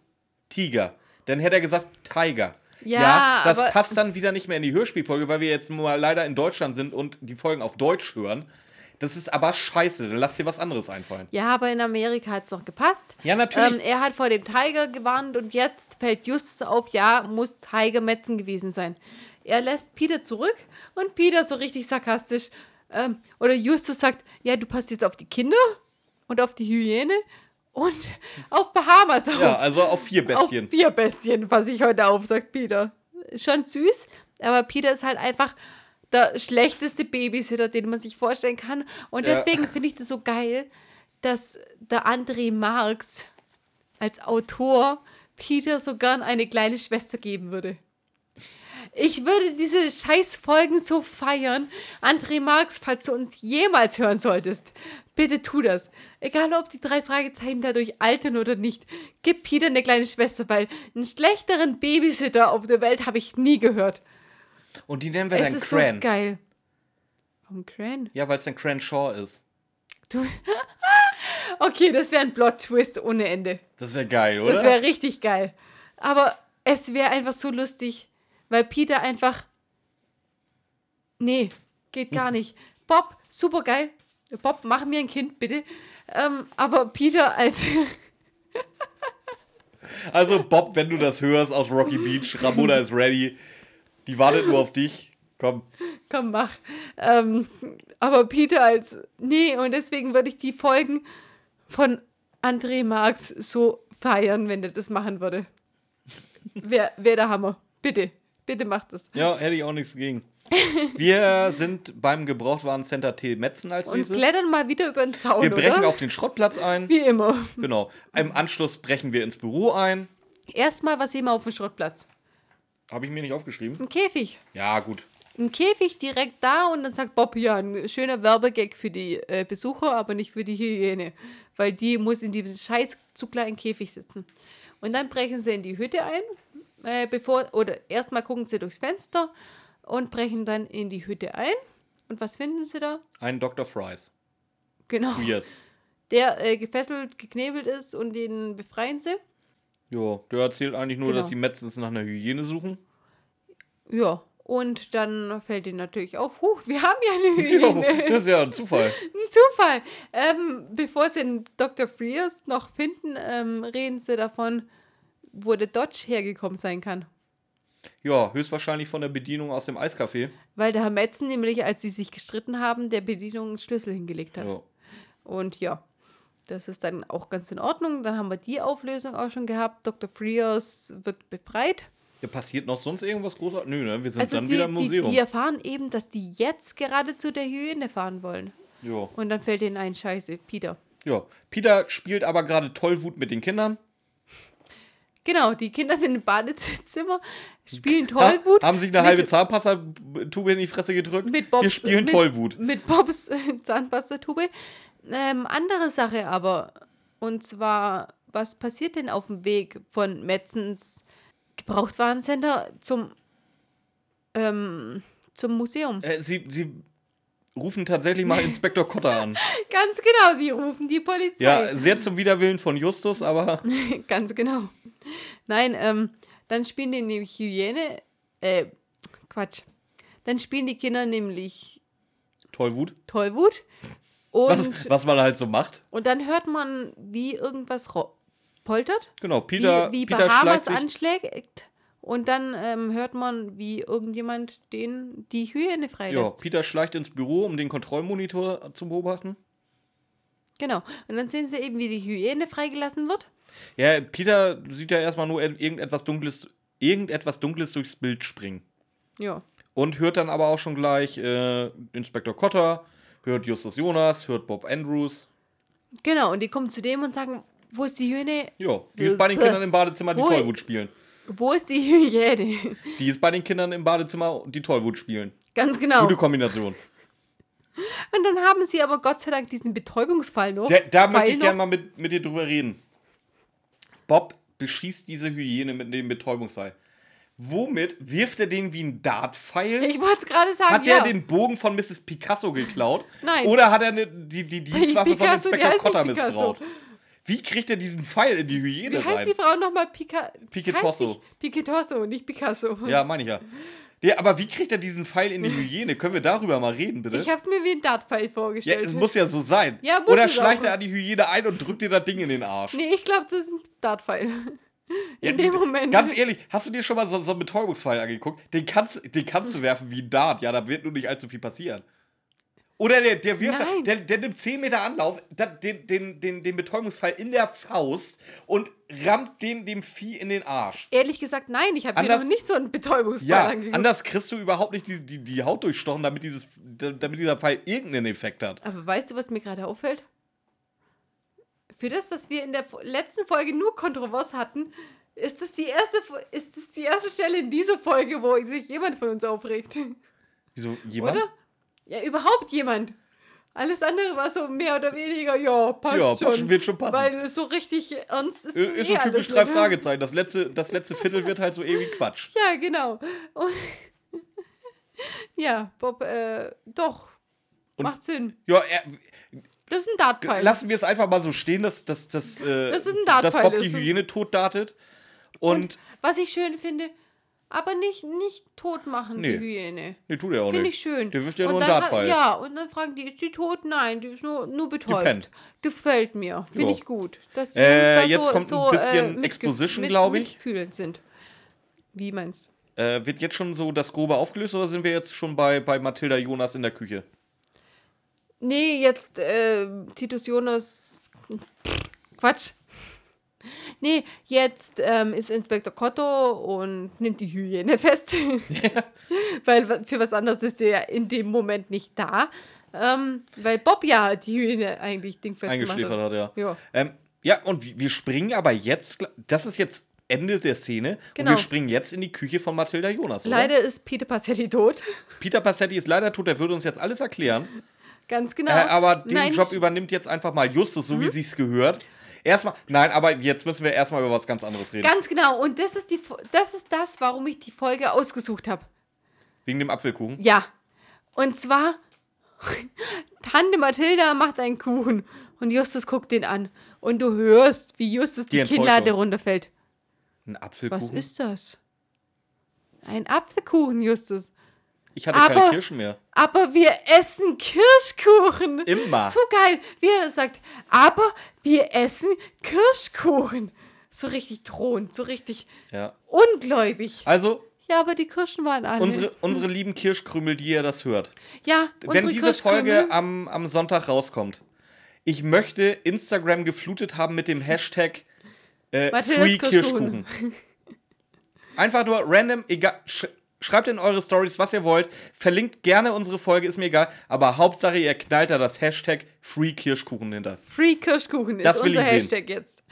Tiger. Dann hätte er gesagt Tiger. Ja, das aber- passt dann wieder nicht mehr in die Hörspielfolge, weil wir jetzt mal leider in Deutschland sind und die Folgen auf Deutsch hören. Das ist aber scheiße. Dann lass dir was anderes einfallen. Ja, aber in Amerika hat es doch gepasst. Ja, natürlich. Ähm, er hat vor dem Tiger gewarnt und jetzt fällt Justus auf, ja, muss Tiger Metzen gewesen sein. Er lässt Peter zurück und Peter so richtig sarkastisch, ähm, oder Justus sagt, ja, du passt jetzt auf die Kinder und auf die Hyäne und auf Bahamas auf. ja, also auf vier Auf Bestien. vier Bestien passe ich heute auf, sagt Peter. Schon süß, aber Peter ist halt einfach der schlechteste Babysitter, den man sich vorstellen kann. Und Ja. deswegen finde ich das so geil, dass der André Marx als Autor Peter so gern eine kleine Schwester geben würde. Ich würde diese Scheißfolgen so feiern. André Marx, falls du uns jemals hören solltest, bitte tu das. Egal, ob die drei Fragezeichen dadurch altern oder nicht. Gib Peter eine kleine Schwester, weil einen schlechteren Babysitter auf der Welt habe ich nie gehört. Und die nennen wir Es dann ist Cran. so geil. Warum Cran? ja, weil es dann Cranshaw ist. Du okay, das wäre ein Plot-Twist ohne Ende. Das wäre geil, oder? Das wäre richtig geil. Aber es wäre einfach so lustig, weil Peter einfach. Nee, geht gar nicht. Bob, super geil. Bob, mach mir ein Kind, bitte. Ähm, aber Peter als. Also, Bob, wenn du das hörst aus Rocky Beach, Ramona ist ready. Die wartet nur auf dich. Komm. Komm, mach. Ähm, aber Peter als. Nee, und deswegen würde ich die Folgen von André Marx so feiern, wenn der das machen würde. Wäre wär der Hammer. Bitte. Bitte macht das. Ja, hätte ich auch nichts gegen. Wir sind beim Gebrauchtwarencenter T. Metzen als Und nächstes. klettern mal wieder über den Zaun, Wir brechen oder? auf den Schrottplatz ein. Wie immer. Genau. Im Anschluss brechen wir ins Büro ein. Erstmal, was sehen wir auf dem Schrottplatz? Habe ich mir nicht aufgeschrieben? Ein Käfig. Ja, gut. Ein Käfig direkt da und dann sagt Bob, ja, ein schöner Werbegag für die äh, Besucher, aber nicht für die Hyäne. Weil die muss in diesem scheiß zu kleinen Käfig sitzen. Und dann brechen sie in die Hütte ein, äh, bevor, oder erstmal gucken sie durchs Fenster und brechen dann in die Hütte ein. Und was finden sie da? Ein Dr. Fries. Genau. Yes. Der äh, gefesselt, geknebelt ist und den befreien sie. Jo, der erzählt eigentlich nur, Genau. dass die Metzens nach einer Hygiene suchen. Ja. Und dann fällt ihnen natürlich auf, huch, wir haben ja eine Jo, Hyäne. das ist ja ein Zufall. Ein Zufall. Ähm, bevor sie den Dr. Frears noch finden, ähm, reden sie davon, wo der Dodge hergekommen sein kann. Ja, höchstwahrscheinlich von der Bedienung aus dem Eiscafé. Weil der Herr Metzen nämlich, als sie sich gestritten haben, der Bedienung einen Schlüssel hingelegt hat. Ja. Und ja, das ist dann auch ganz in Ordnung. Dann haben wir die Auflösung auch schon gehabt. Dr. Frears wird befreit. Ja, passiert noch sonst irgendwas Großartiges? Nö, ne? Wir sind Also dann sie, wieder im die, Museum. die erfahren eben, dass die jetzt gerade zu der Hyäne fahren wollen. ja. Und dann fällt ihnen ein, scheiße, Peter. ja. Peter spielt aber gerade Tollwut mit den Kindern. Genau, die Kinder sind im Badezimmer, spielen Ha, Tollwut. haben sich eine halbe Zahnpasta-Tube in die Fresse gedrückt. mit Bobs, Wir spielen mit, Tollwut. Mit Bobs Zahnpastatube. Ähm, andere Sache aber. Und zwar, was passiert denn auf dem Weg von Metzens Gebrauchtwarencenter zum, ähm, zum Museum? Äh, sie, sie rufen tatsächlich mal Inspektor Kotter an. Ganz genau, sie rufen die Polizei. Ja, sehr zum Widerwillen von Justus, aber Ganz genau. Nein, ähm, dann spielen die nämlich Hyäne. Äh, Quatsch. Dann spielen die Kinder nämlich Tollwut. Tollwut. Und, Was, was man halt so macht. und dann hört man, wie irgendwas poltert. Genau, Peter, wie, wie Peter Bahamas anschlägt. Und dann ähm, hört man, wie irgendjemand den die Hyäne Ja, freilässt. Peter schleicht ins Büro, um den Kontrollmonitor zu beobachten. Genau. Und dann sehen sie eben, wie die Hyäne freigelassen wird. Ja, Peter sieht ja erstmal nur irgendetwas Dunkles, irgendetwas Dunkles durchs Bild springen. Ja. Und hört dann aber auch schon gleich äh, Inspektor Cotter, hört Justus Jonas, hört Bob Andrews. Genau. Und die kommen zu dem und sagen, wo ist die Hyäne? Ja, die ist bei den Kindern im Badezimmer, die Tollwut spielen. Wo ist die Hyäne? Die ist bei den Kindern im Badezimmer, die Tollwut spielen. Ganz genau. Gute Kombination. Und dann haben sie aber Gott sei Dank diesen Betäubungsfall noch. Da, da möchte ich gerne mal mit, mit dir drüber reden. Bob beschießt diese Hyäne mit dem Betäubungsfall. Womit wirft er den wie ein Dartpfeil? Ich wollte es gerade sagen. Hat ja. der den Bogen von Mrs. Picasso geklaut? Nein. Oder hat er ne, die, die Dienstwaffe von Inspektor Cotter missbraucht? Wie kriegt er diesen Pfeil in die Hyäne Wie heißt rein? die Frau nochmal? Pica Piquetosso. Piquetosso, nicht Picasso. Ja, meine ich ja. Ja. Aber wie kriegt er diesen Pfeil in die Hyäne? Können wir darüber mal reden, bitte? Ich hab's mir wie ein Dartpfeil ja, vorgestellt. es muss ja so sein. Ja, muss Oder schleicht er an die Hyäne ein und drückt dir das Ding in den Arsch? nee, ich glaube, das ist ein Dartpfeil. Ja, In dem die- Moment. Ganz ehrlich, hast du dir schon mal so, so einen Betäubungsfall angeguckt? Den kannst, den kannst du werfen wie ein Dart. Ja, da wird nur nicht allzu viel passieren. Oder der, der wirft, Nein. der, der nimmt 10 Meter Anlauf, den, den, den, den Betäubungsfall in der Faust und rammt den dem Vieh in den Arsch. Ehrlich gesagt, nein, ich habe mir noch nicht so einen Betäubungsfall Ja, angeguckt. anders kriegst du überhaupt nicht die, die, die Haut durchstochen, damit, dieses, damit dieser Pfeil irgendeinen Effekt hat. Aber weißt du, was mir gerade auffällt? Für das, dass wir in der letzten Folge nur Kontrovers hatten, ist es die erste, ist es die erste Stelle in dieser Folge, wo sich jemand von uns aufregt. Wieso, jemand? Oder? Ja, überhaupt jemand. Alles andere war so mehr oder weniger, ja, passt Ja, schon. passt- wird schon passen. Weil so richtig ernst ist es Ist so typisch drei nicht. Fragezeichen. Das letzte, das letzte Viertel wird halt so ewig Quatsch. Ja, genau. Und ja, Bob, äh, doch. Und- Macht Sinn. Ja, er, Das ist ein Dartpfeil. lassen wir es einfach mal so stehen, dass, dass, dass, äh, Das dass Bob die Hyäne tot dartet. Und, Was ich schön finde, Aber nicht, nicht tot machen, Nee. die Hyäne. Nee, tut er auch Finde nicht. ich schön. Der wirft ja Und nur einen Dartpfeil. Ja, und dann fragen die, ist die tot? Nein, die ist nur, nur betäubt. Gefällt mir. Finde ich gut. Dass die Äh, jetzt so, kommt ein so, bisschen mitge- Exposition, mit- glaub ich. Mitfühlend sind. Wie meinst Äh, wird jetzt schon so das Grobe aufgelöst oder sind wir jetzt schon bei, bei Mathilda Jonas in der Küche? Nee, jetzt äh, Titus Jonas. Quatsch. Nee, jetzt ähm, ist Inspektor Cotto und nimmt die Hyäne fest. weil wa- für was anderes ist der ja in dem Moment nicht da. Ähm, weil Bob ja die Hyäne eigentlich dingfest Eingeschläfert hat, ja. Ja. Ähm, ja, und wir springen aber jetzt, das ist jetzt Ende der Szene, Genau. und wir springen jetzt in die Küche von Mathilda Jonas, oder? Leider ist Peter Passetti tot. Peter Passetti ist leider tot, der würde uns jetzt alles erklären. Ganz genau. Äh, aber den Nein, Job Mhm. übernimmt jetzt einfach mal Justus, so wie sich's gehört. Erstmal, nein, aber jetzt müssen wir erstmal über was ganz anderes reden. Ganz genau. Und das ist, die, das ist das, warum ich die Folge ausgesucht habe. Wegen dem Apfelkuchen. Ja. Und zwar, Tante Mathilda macht einen Kuchen und Justus guckt den an. Und du hörst, wie Justus die, Die. Kinnlade runterfällt. Ein Was Apfelkuchen? ist das? Ein Apfelkuchen, Justus. Ich hatte aber- keine Kirschen mehr. Aber wir essen Kirschkuchen. Immer. So geil, wie er sagt. Aber wir essen Kirschkuchen. So richtig drohend, so richtig Ja. ungläubig. Also, Ja, aber die Kirschen waren alle. unsere, unsere lieben Kirschkrümel, die ihr das hört. ja, Wenn diese Folge am, am Sonntag rauskommt, ich möchte Instagram geflutet haben mit dem Hashtag äh, Free Kirschkuchen. Kirschkuchen. Einfach nur random, egal. Sch schreibt in eure Stories, was ihr wollt. Verlinkt gerne unsere Folge, ist mir egal. Aber Hauptsache, ihr knallt da das Hashtag Free Kirschkuchen hinter. Free Kirschkuchen Das ist unser ich sehen. Hashtag jetzt.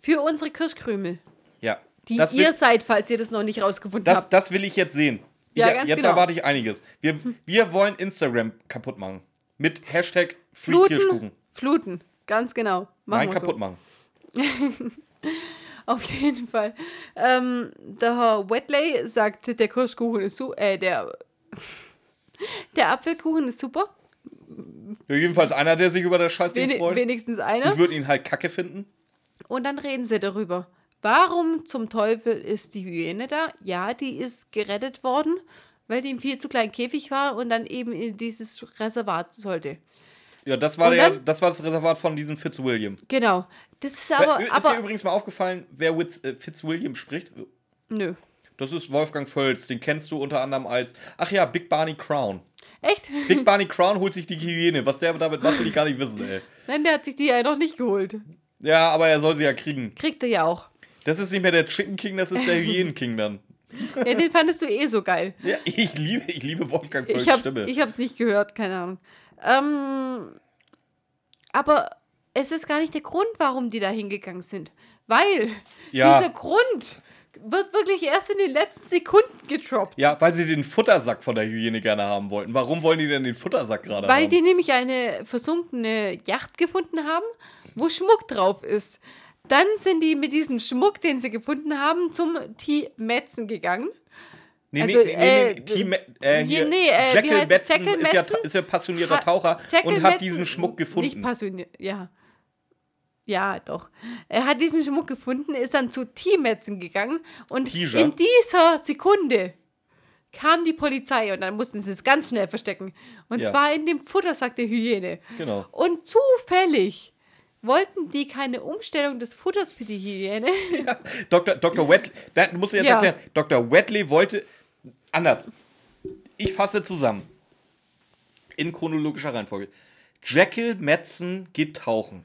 Für unsere Kirschkrümel, Ja. die das, ihr seid, falls ihr das noch nicht rausgefunden das, habt. das will ich jetzt sehen. Ja, ich, ganz jetzt genau. erwarte ich einiges. Wir, wir wollen Instagram kaputt machen. Mit Hashtag Free Fluten, Kirschkuchen. Fluten, ganz genau. Machen Nein, kaputt so. machen. Auf jeden Fall. Ähm, der Herr Wetley sagt, der Kirschkuchen ist super, äh, der, der Apfelkuchen ist super. Ja, jedenfalls einer, der sich über das Scheißding Wen freut. wenigstens einer. Ich würde ihn halt kacke finden. Und dann reden sie darüber. Warum zum Teufel ist die Hyäne da? Ja, die ist gerettet worden, weil die im viel zu kleinen Käfig war und dann eben in dieses Reservat sollte. Ja, das war, der, dann- das war das Reservat von diesem Fitzwilliam. Genau. Das ist aber. ist dir aber übrigens mal aufgefallen, wer äh, Fitzwilliam spricht? nö. Das ist Wolfgang Völz. Den kennst du unter anderem als, ach ja, Big Barney Crown. Echt? Big Barney Crown holt sich die Hyäne. Was der damit macht, will ich gar nicht wissen, ey. Nein, der hat sich die ja noch nicht geholt. Ja, aber er soll sie ja kriegen. Kriegt er ja auch. Das ist nicht mehr der Chicken King, das ist der Hyänen King dann. Ja, den fandest du eh so geil. Ja, ich liebe, ich liebe Wolfgang Völz Ich hab's, Stimme. ich hab's nicht gehört, keine Ahnung. Ähm, aber es ist gar nicht der Grund, warum die da hingegangen sind. Weil Ja. dieser Grund wird wirklich erst in den letzten Sekunden getroppt. ja, weil sie den Futtersack von der Hyäne gerne haben wollten. Warum wollen die denn den Futtersack gerade Weil haben? die nämlich eine versunkene Yacht gefunden haben, wo Schmuck drauf ist. Dann sind die mit diesem Schmuck, den sie gefunden haben, zum T. Metzen gegangen. Nee, Also, nee, nee, nee, äh, Team, äh, hier, nee, äh, Jekyll? Metzen Jekyll ist ja, ist ja passionierter Ha- Taucher Jekyll und hat Metzen- diesen Schmuck Nicht gefunden. passioniert, ja. Ja, doch. Er hat diesen Schmuck gefunden, ist dann zu T-Metzen gegangen und Tisha. in dieser Sekunde kam die Polizei und dann mussten sie es ganz schnell verstecken. Und Ja. zwar in dem Futtersack der Hyäne. Genau. Und zufällig wollten die keine Umstellung des Futters für die Hyäne. Dr. Dr. Wetley, da musst du jetzt Ja. erklären, Dr. Wetley wollte, anders, ich fasse zusammen, in chronologischer Reihenfolge. Jekyll Metzen geht tauchen,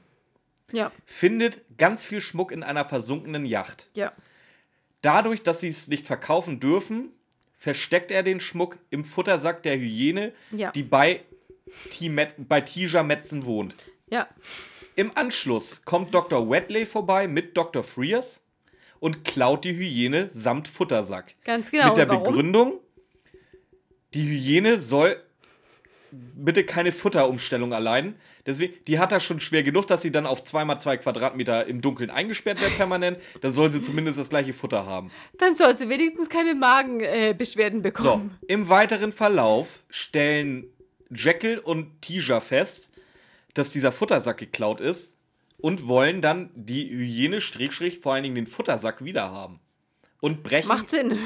ja, findet ganz viel Schmuck in einer versunkenen Yacht. ja. Dadurch, dass sie es nicht verkaufen dürfen, versteckt er den Schmuck im Futtersack der Hyäne, Ja. die bei, Met bei Tija Metzen wohnt. Ja, Im Anschluss kommt Dr. Wetley vorbei mit Dr. Frears und klaut die Hyäne samt Futtersack. Ganz genau. Mit der? Begründung, die Hyäne soll bitte keine Futterumstellung erleiden. Deswegen, die hat das schon schwer genug, dass sie dann auf 2x2 Quadratmeter im Dunkeln eingesperrt wird permanent. Dann soll sie zumindest das gleiche Futter haben. dann soll sie wenigstens keine Magenbeschwerden äh, Beschwerden So, bekommen. im weiteren Verlauf stellen Jekyll und Tija fest, dass dieser Futtersack geklaut ist und wollen dann die Hyäne, Schrägstrich, vor allen Dingen den Futtersack wieder haben. und brechen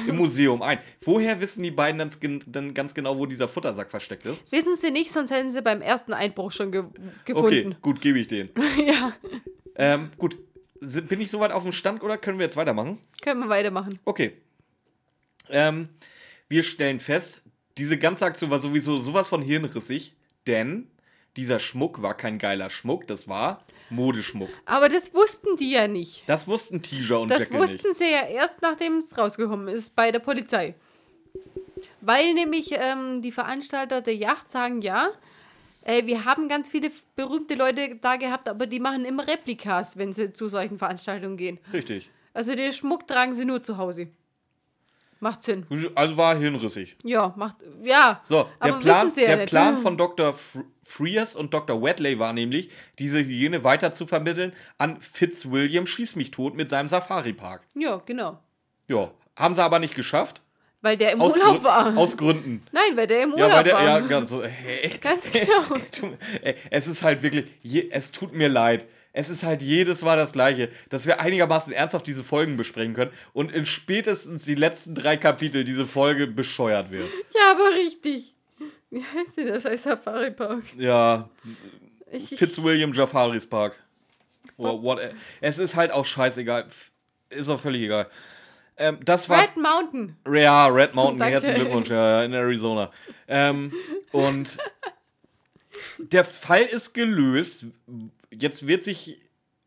im Museum ein. Woher wissen die beiden dann, dann ganz genau, wo dieser Futtersack versteckt ist? Wissen Sie nicht, sonst hätten Sie beim ersten Einbruch schon ge Okay, gefunden. gut, gebe ich den. ja, Ähm, gut, bin ich soweit auf dem Stand oder können wir jetzt weitermachen? können wir weitermachen. Okay. Ähm, wir stellen fest, diese ganze Aktion war sowieso sowas von hirnrissig, denn dieser Schmuck war kein geiler Schmuck, das war Modeschmuck. Aber das wussten die ja nicht. Das wussten Tiger und Das Jekyll wussten nicht. sie ja erst, nachdem es rausgekommen ist bei der Polizei. Weil nämlich ähm, die Veranstalter der Yacht sagen, ja, äh, wir haben ganz viele berühmte Leute da gehabt, aber die machen immer Replikas, wenn sie zu solchen Veranstaltungen gehen. Richtig. Also den Schmuck tragen sie nur zu Hause. Macht Sinn. Also war hirnrissig. Ja, macht. Ja. So, der Plan, ja der nicht. Plan von Dr. Fr Frears und Dr. Wedley war nämlich, diese Hygiene weiter zu vermitteln an Fitzwilliam Schieß mich tot mit seinem Safari-Park. Ja, genau. Ja, haben sie aber nicht geschafft. Weil der im Aus, Urlaub Grün- war. aus Gründen. Nein, weil der im Ja, Urlaub weil der, war. ja, ganz so, hey, Ganz genau. Es ist halt wirklich, es tut mir leid. Es ist halt jedes Mal das Gleiche, dass wir einigermaßen ernsthaft diese Folgen besprechen können und in spätestens die letzten drei Kapitel diese Folge bescheuert wird. Ja, aber richtig. Wie heißt denn der scheiß Safari Park? Ja, Ich, Fitzwilliam Jafaris Park. Or what, es ist halt auch scheißegal. Ist auch völlig egal. Ähm, das war. Red Mountain. Ja, Red Mountain, Danke. herzlichen Glückwunsch, ja, ja, in Arizona. Ähm, und der Fall ist gelöst. Jetzt wird sich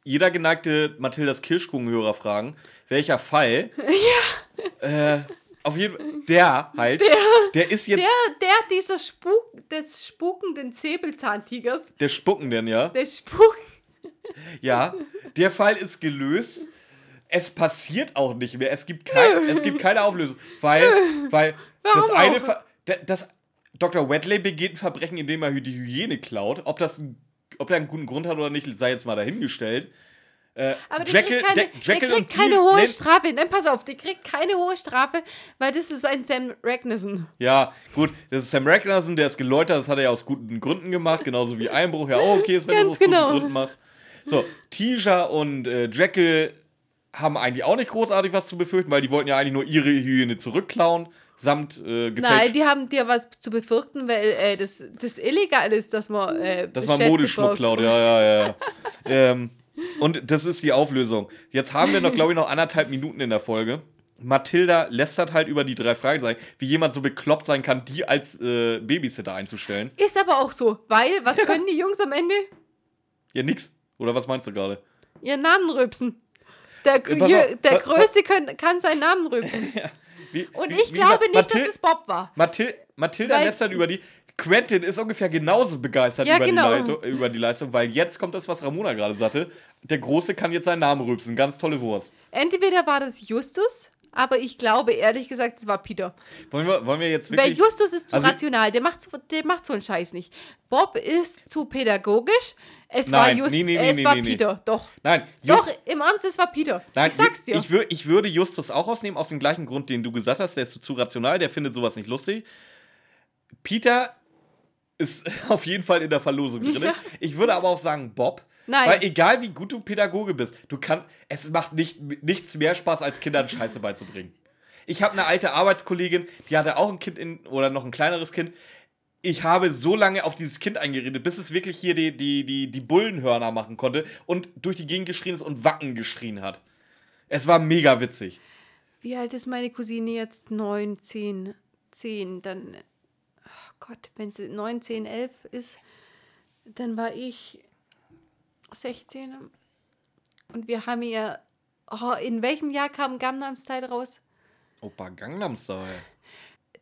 jeder geneigte Mathildas Kirschkuchenhörer fragen, welcher Fall? Ja. Äh, auf jeden Fall, der halt, der, ist jetzt Der, der dieser Spuk, des spukenden Säbelzahntigers, der Spuckenden, ja. der Spuk. Ja, der Fall ist gelöst. Es passiert auch nicht mehr. Es gibt, kein, es gibt keine Auflösung. Weil, weil Warum das eine. Ver das, Dr. Wedley begeht ein Verbrechen, indem er die Hygiene klaut. Ob, das ein, ob er einen guten Grund hat oder nicht, sei jetzt mal dahingestellt. Äh, Aber der Jekyll- kriegt keine, der- Jekyll der kriegt keine hohe Strafe. Nein, pass auf, der kriegt keine hohe Strafe, weil das ist ein Sam Ragnarsson. Ja, gut, das ist Sam Ragnarsson, der ist geläutert, das hat er ja aus guten Gründen gemacht, genauso wie Einbruch. Ja, oh, okay, ist, wenn du es aus genau. guten Gründen machst. So, Tisha und äh, Jekyll haben eigentlich auch nicht großartig was zu befürchten, weil die wollten ja eigentlich nur ihre Hygiene zurückklauen, samt äh, Nein, gefälscht, die haben dir was zu befürchten, weil äh, das, das illegal ist, dass man. Äh, dass man Modeschmuck klaut. Ja, ja, ja. ja. ähm, und das ist die Auflösung. Jetzt haben wir noch, glaube ich, noch anderthalb Minuten in der Folge. Mathilda lästert halt über die drei Fragezeichen, wie jemand so bekloppt sein kann, die als äh, Babysitter einzustellen. Ist aber auch so, weil, was können die Jungs am Ende? Ja, nix. Oder was meinst du gerade? Ihren Namen rübsen. Der, auf, der Größte können, kann seinen Namen rübsen. Wie, Und ich glaube gesagt, nicht, Mathil- dass es Bob war. Mathil Mathilda Weil- lästert über die. Quentin ist ungefähr genauso begeistert Ja, über, genau. die Leitung, über die Leistung, weil jetzt kommt das, was Ramona gerade sagte. Der Große kann jetzt seinen Namen rübsen. Ganz tolle Wurst. Entweder war das Justus, aber ich glaube ehrlich gesagt, es war Peter. Wollen wir, wollen wir jetzt Weil wirklich. Justus ist zu Also- rational, der macht, der macht so einen Scheiß nicht. Bob ist zu pädagogisch. Es Nein, war Justus, nee, nee, nee, es war. Peter, doch. Nein, Doch, Just, im Ernst, es war Peter. nein ich sag's dir. Ich, ich würde Justus auch ausnehmen, aus dem gleichen Grund, den du gesagt hast. Der ist zu rational, der findet sowas nicht lustig. Peter ist auf jeden Fall in der Verlosung drin. Ja. Ich würde aber auch sagen Bob. Nein. Weil egal wie gut du Pädagoge bist, du kannst, es macht nicht, nichts mehr Spaß, als Kindern Scheiße beizubringen. Ich habe eine alte Arbeitskollegin, die hatte auch ein Kind in, oder noch ein kleineres Kind. Ich habe so lange auf dieses Kind eingeredet, bis es wirklich hier die, die, die, die Bullenhörner machen konnte und durch die Gegend geschrien ist und Wacken geschrien hat. Es war mega witzig. Wie alt ist meine Cousine jetzt? 9, 10, 10. Dann, oh Gott, wenn sie 9, 10, 11 ist, dann war ich 16. Und wir haben ihr, oh, in welchem Jahr kam Gangnam Style raus? Opa Gangnam Style.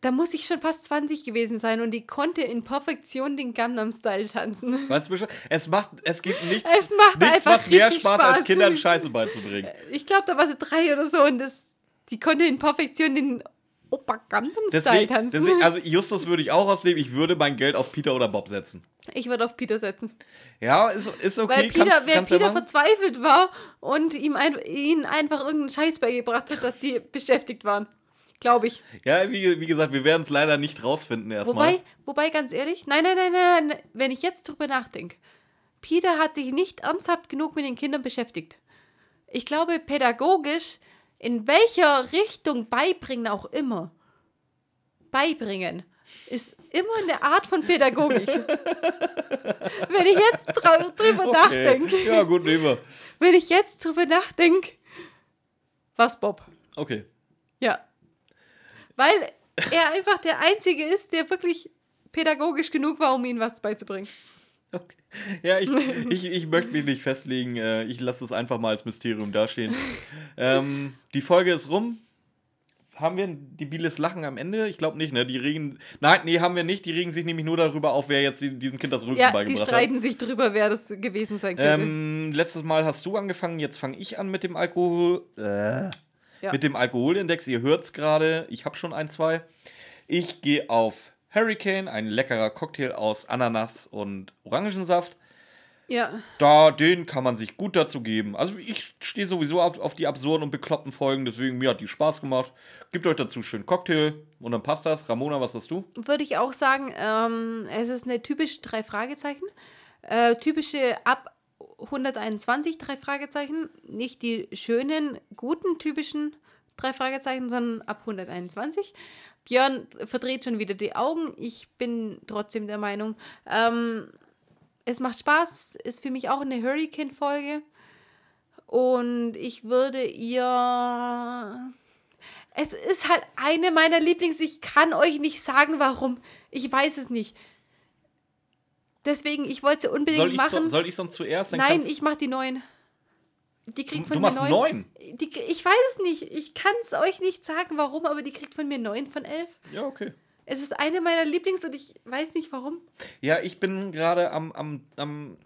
Da muss ich schon fast 20 gewesen sein und die konnte in Perfektion den Gangnam Style tanzen. Weißt du, Bescheid? es macht, es gibt nichts, Es macht nichts was mehr richtig Spaß, als Spaß. Kindern Scheiße beizubringen. Ich glaube, da war sie drei oder so und das, die konnte in Perfektion den Opa Gangnam Style Deswegen, tanzen. deswegen, also Justus würde ich auch ausnehmen. Ich würde mein Geld auf Peter oder Bob setzen. ich würde auf Peter setzen. Ja, ist, ist okay. Weil Peter, kannst, wer kannst ja Peter machen. verzweifelt war und ihm ein, ihnen einfach irgendeinen Scheiß beigebracht hat, dass sie beschäftigt waren. Glaube ich. Ja, wie, wie gesagt, wir werden es leider nicht rausfinden erstmal. Wobei, wobei, ganz ehrlich, nein, nein, nein, nein, nein, wenn ich jetzt drüber nachdenke, Peter hat sich nicht ernsthaft genug mit den Kindern beschäftigt. Ich glaube, pädagogisch in welcher Richtung beibringen auch immer, beibringen ist immer eine Art von Pädagogik. wenn ich jetzt drü drüber Okay. nachdenke, Ja, gut, nehmen wenn ich jetzt drüber nachdenke, was Bob? Okay. Ja. Weil er einfach der Einzige ist, der wirklich pädagogisch genug war, um ihnen was beizubringen. okay. Ja, ich, ich, ich möchte mich nicht festlegen. äh, Ich lasse es einfach mal als Mysterium dastehen. ähm, die Folge ist rum. Haben wir ein debiles Lachen am Ende? Ich glaube nicht, ne? Die regen. Nein, nee, haben wir nicht. Die regen sich nämlich nur darüber auf, wer jetzt die- diesem Kind das Rülpsen Ja, die beigebracht hat. streiten sich drüber, wer das gewesen sein könnte. Ähm, letztes Mal hast du angefangen, jetzt fange ich an mit dem Alkohol. Äh, Ja. Mit dem Alkoholindex. Ihr hört es gerade. Ich habe schon ein, zwei. Ich gehe auf Hurricane, ein leckerer Cocktail aus Ananas und Orangensaft. ja. Da, den kann man sich gut dazu geben. Also ich stehe sowieso auf, auf die absurden und bekloppten Folgen, deswegen mir hat die Spaß gemacht. Gebt euch dazu schön Cocktail und dann passt das. Ramona, was hast du? Würde ich auch sagen, ähm, es ist eine typische drei Fragezeichen. Äh, typische ab 121 drei Fragezeichen. Nicht die schönen, guten, typischen drei Fragezeichen, sondern ab 121. Björn verdreht schon wieder die Augen. Ich bin trotzdem der Meinung, ähm, es macht Spaß, ist für mich auch eine Hurricane-Folge. Und ich würde ihr. Es ist halt eine meiner Lieblings. Ich kann euch nicht sagen, warum. Ich weiß es nicht. Deswegen, ich wollte sie unbedingt Soll ich, machen. so, soll ich sonst zuerst? Nein, ich mach die neuen. Die kriegt Du von machst mir neun? Die, ich weiß es nicht. Ich kann es euch nicht sagen, warum, aber die kriegt von mir neun von elf. Ja, okay. Es ist eine meiner Lieblings und ich weiß nicht warum. Ja, ich bin gerade am, am, am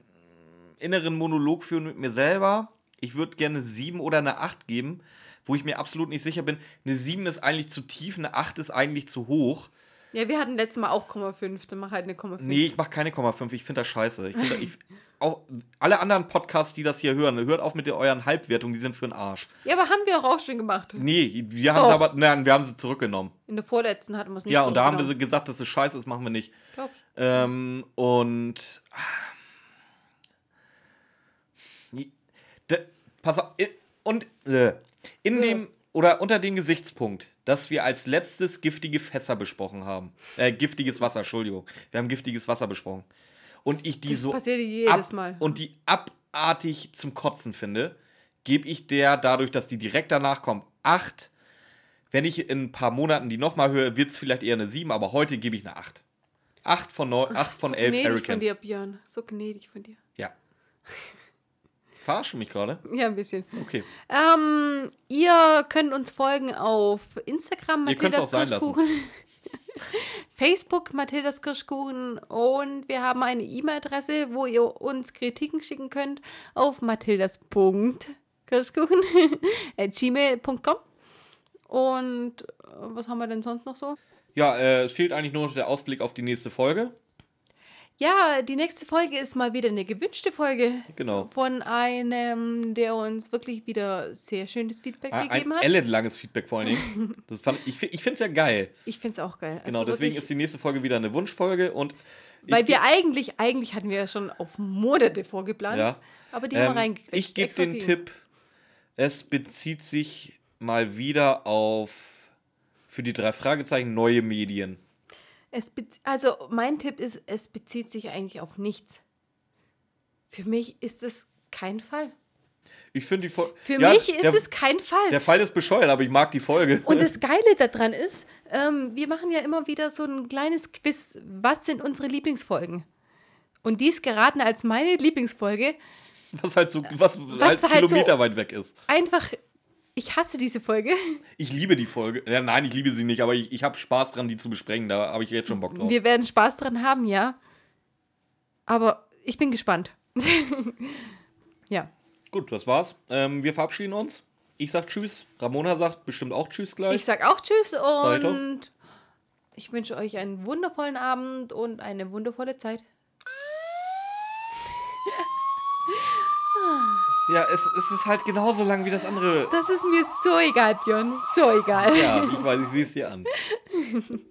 inneren Monolog führen mit mir selber. Ich würde gerne sieben oder eine acht geben, wo ich mir absolut nicht sicher bin. Eine sieben ist eigentlich zu tief, eine acht ist eigentlich zu hoch. Ja, wir hatten letztes Mal auch 0,5. Dann mach halt eine 0,5. Nee, ich mache keine Komma fünf. Ich finde das scheiße. Ich finde, ich, auch alle anderen Podcasts, die das hier hören, hört auf mit euren Halbwertungen, die sind für den Arsch. Ja, aber haben wir doch auch schon gemacht. Nee, wir haben sie aber, nein, wir haben sie zurückgenommen. In der vorletzten hatten wir es nicht Ja, und da haben wir gesagt, das ist scheiße, das machen wir nicht. Glaub. Ähm, und. De, pass auf. Und äh, in dem oder unter dem Gesichtspunkt, dass wir als letztes giftige Fässer besprochen haben. Äh, giftiges Wasser, Entschuldigung. Wir haben giftiges Wasser besprochen. Und ich die Das so. passiert jedes ab, Mal. Und die abartig zum Kotzen finde, gebe ich der, dadurch, dass die direkt danach kommt, 8. Wenn ich in ein paar Monaten die nochmal höre, wird es vielleicht eher eine 7, aber heute gebe ich eine 8. 8 von, 9, 8 von so 11 gnädig Hurricanes. von dir, Björn. So gnädig von dir. Ja. Verarschst du mich gerade? Ja, ein bisschen. Okay. Ähm, ihr könnt uns folgen auf Instagram, Mathildas. Kirschkuchen. Facebook, Mathildas Kirschkuchen. Und wir haben eine E-Mail-Adresse, wo ihr uns Kritiken schicken könnt auf mathildas.kirschkuchen at gmail.com. Und äh, was haben wir denn sonst noch so? Ja, äh, es fehlt eigentlich nur noch der Ausblick auf die nächste Folge. Ja, die nächste Folge ist mal wieder eine gewünschte Folge. Genau. Von einem, der uns wirklich wieder sehr schönes Feedback Ein, gegeben ein hat. ellenlanges Feedback vor allen Dingen. Das fand, ich ich finde es ja geil. Ich finde es auch geil. Genau, Also deswegen ist die nächste Folge wieder eine Wunschfolge. Und Weil wir eigentlich, eigentlich hatten wir ja schon auf Monate vorgeplant. Ja. Aber die haben wir ähm, reingekriegt. ich gebe den viel. Tipp, es bezieht sich mal wieder auf für die drei Fragezeichen neue Medien. Es also mein Tipp ist, es bezieht sich eigentlich auf nichts. Für mich ist es kein Fall. Ich finde die Folge. Für mich ist der, es kein Fall. Der Fall ist bescheuert, aber ich mag die Folge. Und das Geile daran ist, ähm, wir machen ja immer wieder so ein kleines Quiz. Was sind unsere Lieblingsfolgen? Und dies geraten als meine Lieblingsfolge. was halt so, was, Was halt halt Kilometer so- weit weg ist. Einfach, ich hasse diese Folge. Ich liebe die Folge. Ja, nein, ich liebe sie nicht, aber ich, ich habe Spaß dran, die zu besprechen. Da habe ich jetzt schon Bock drauf. Wir werden Spaß dran haben, ja. Aber ich bin gespannt. ja. Gut, das war's. Ähm, wir verabschieden uns. Ich sag Tschüss. Ramona sagt bestimmt auch Tschüss gleich. Ich sag auch Tschüss und ich wünsche euch einen wundervollen Abend und eine wundervolle Zeit. ja, es, es ist halt genauso lang wie das andere. Das ist mir so egal, Björn. So egal. Ja, ich weiß, ich sehe es dir an.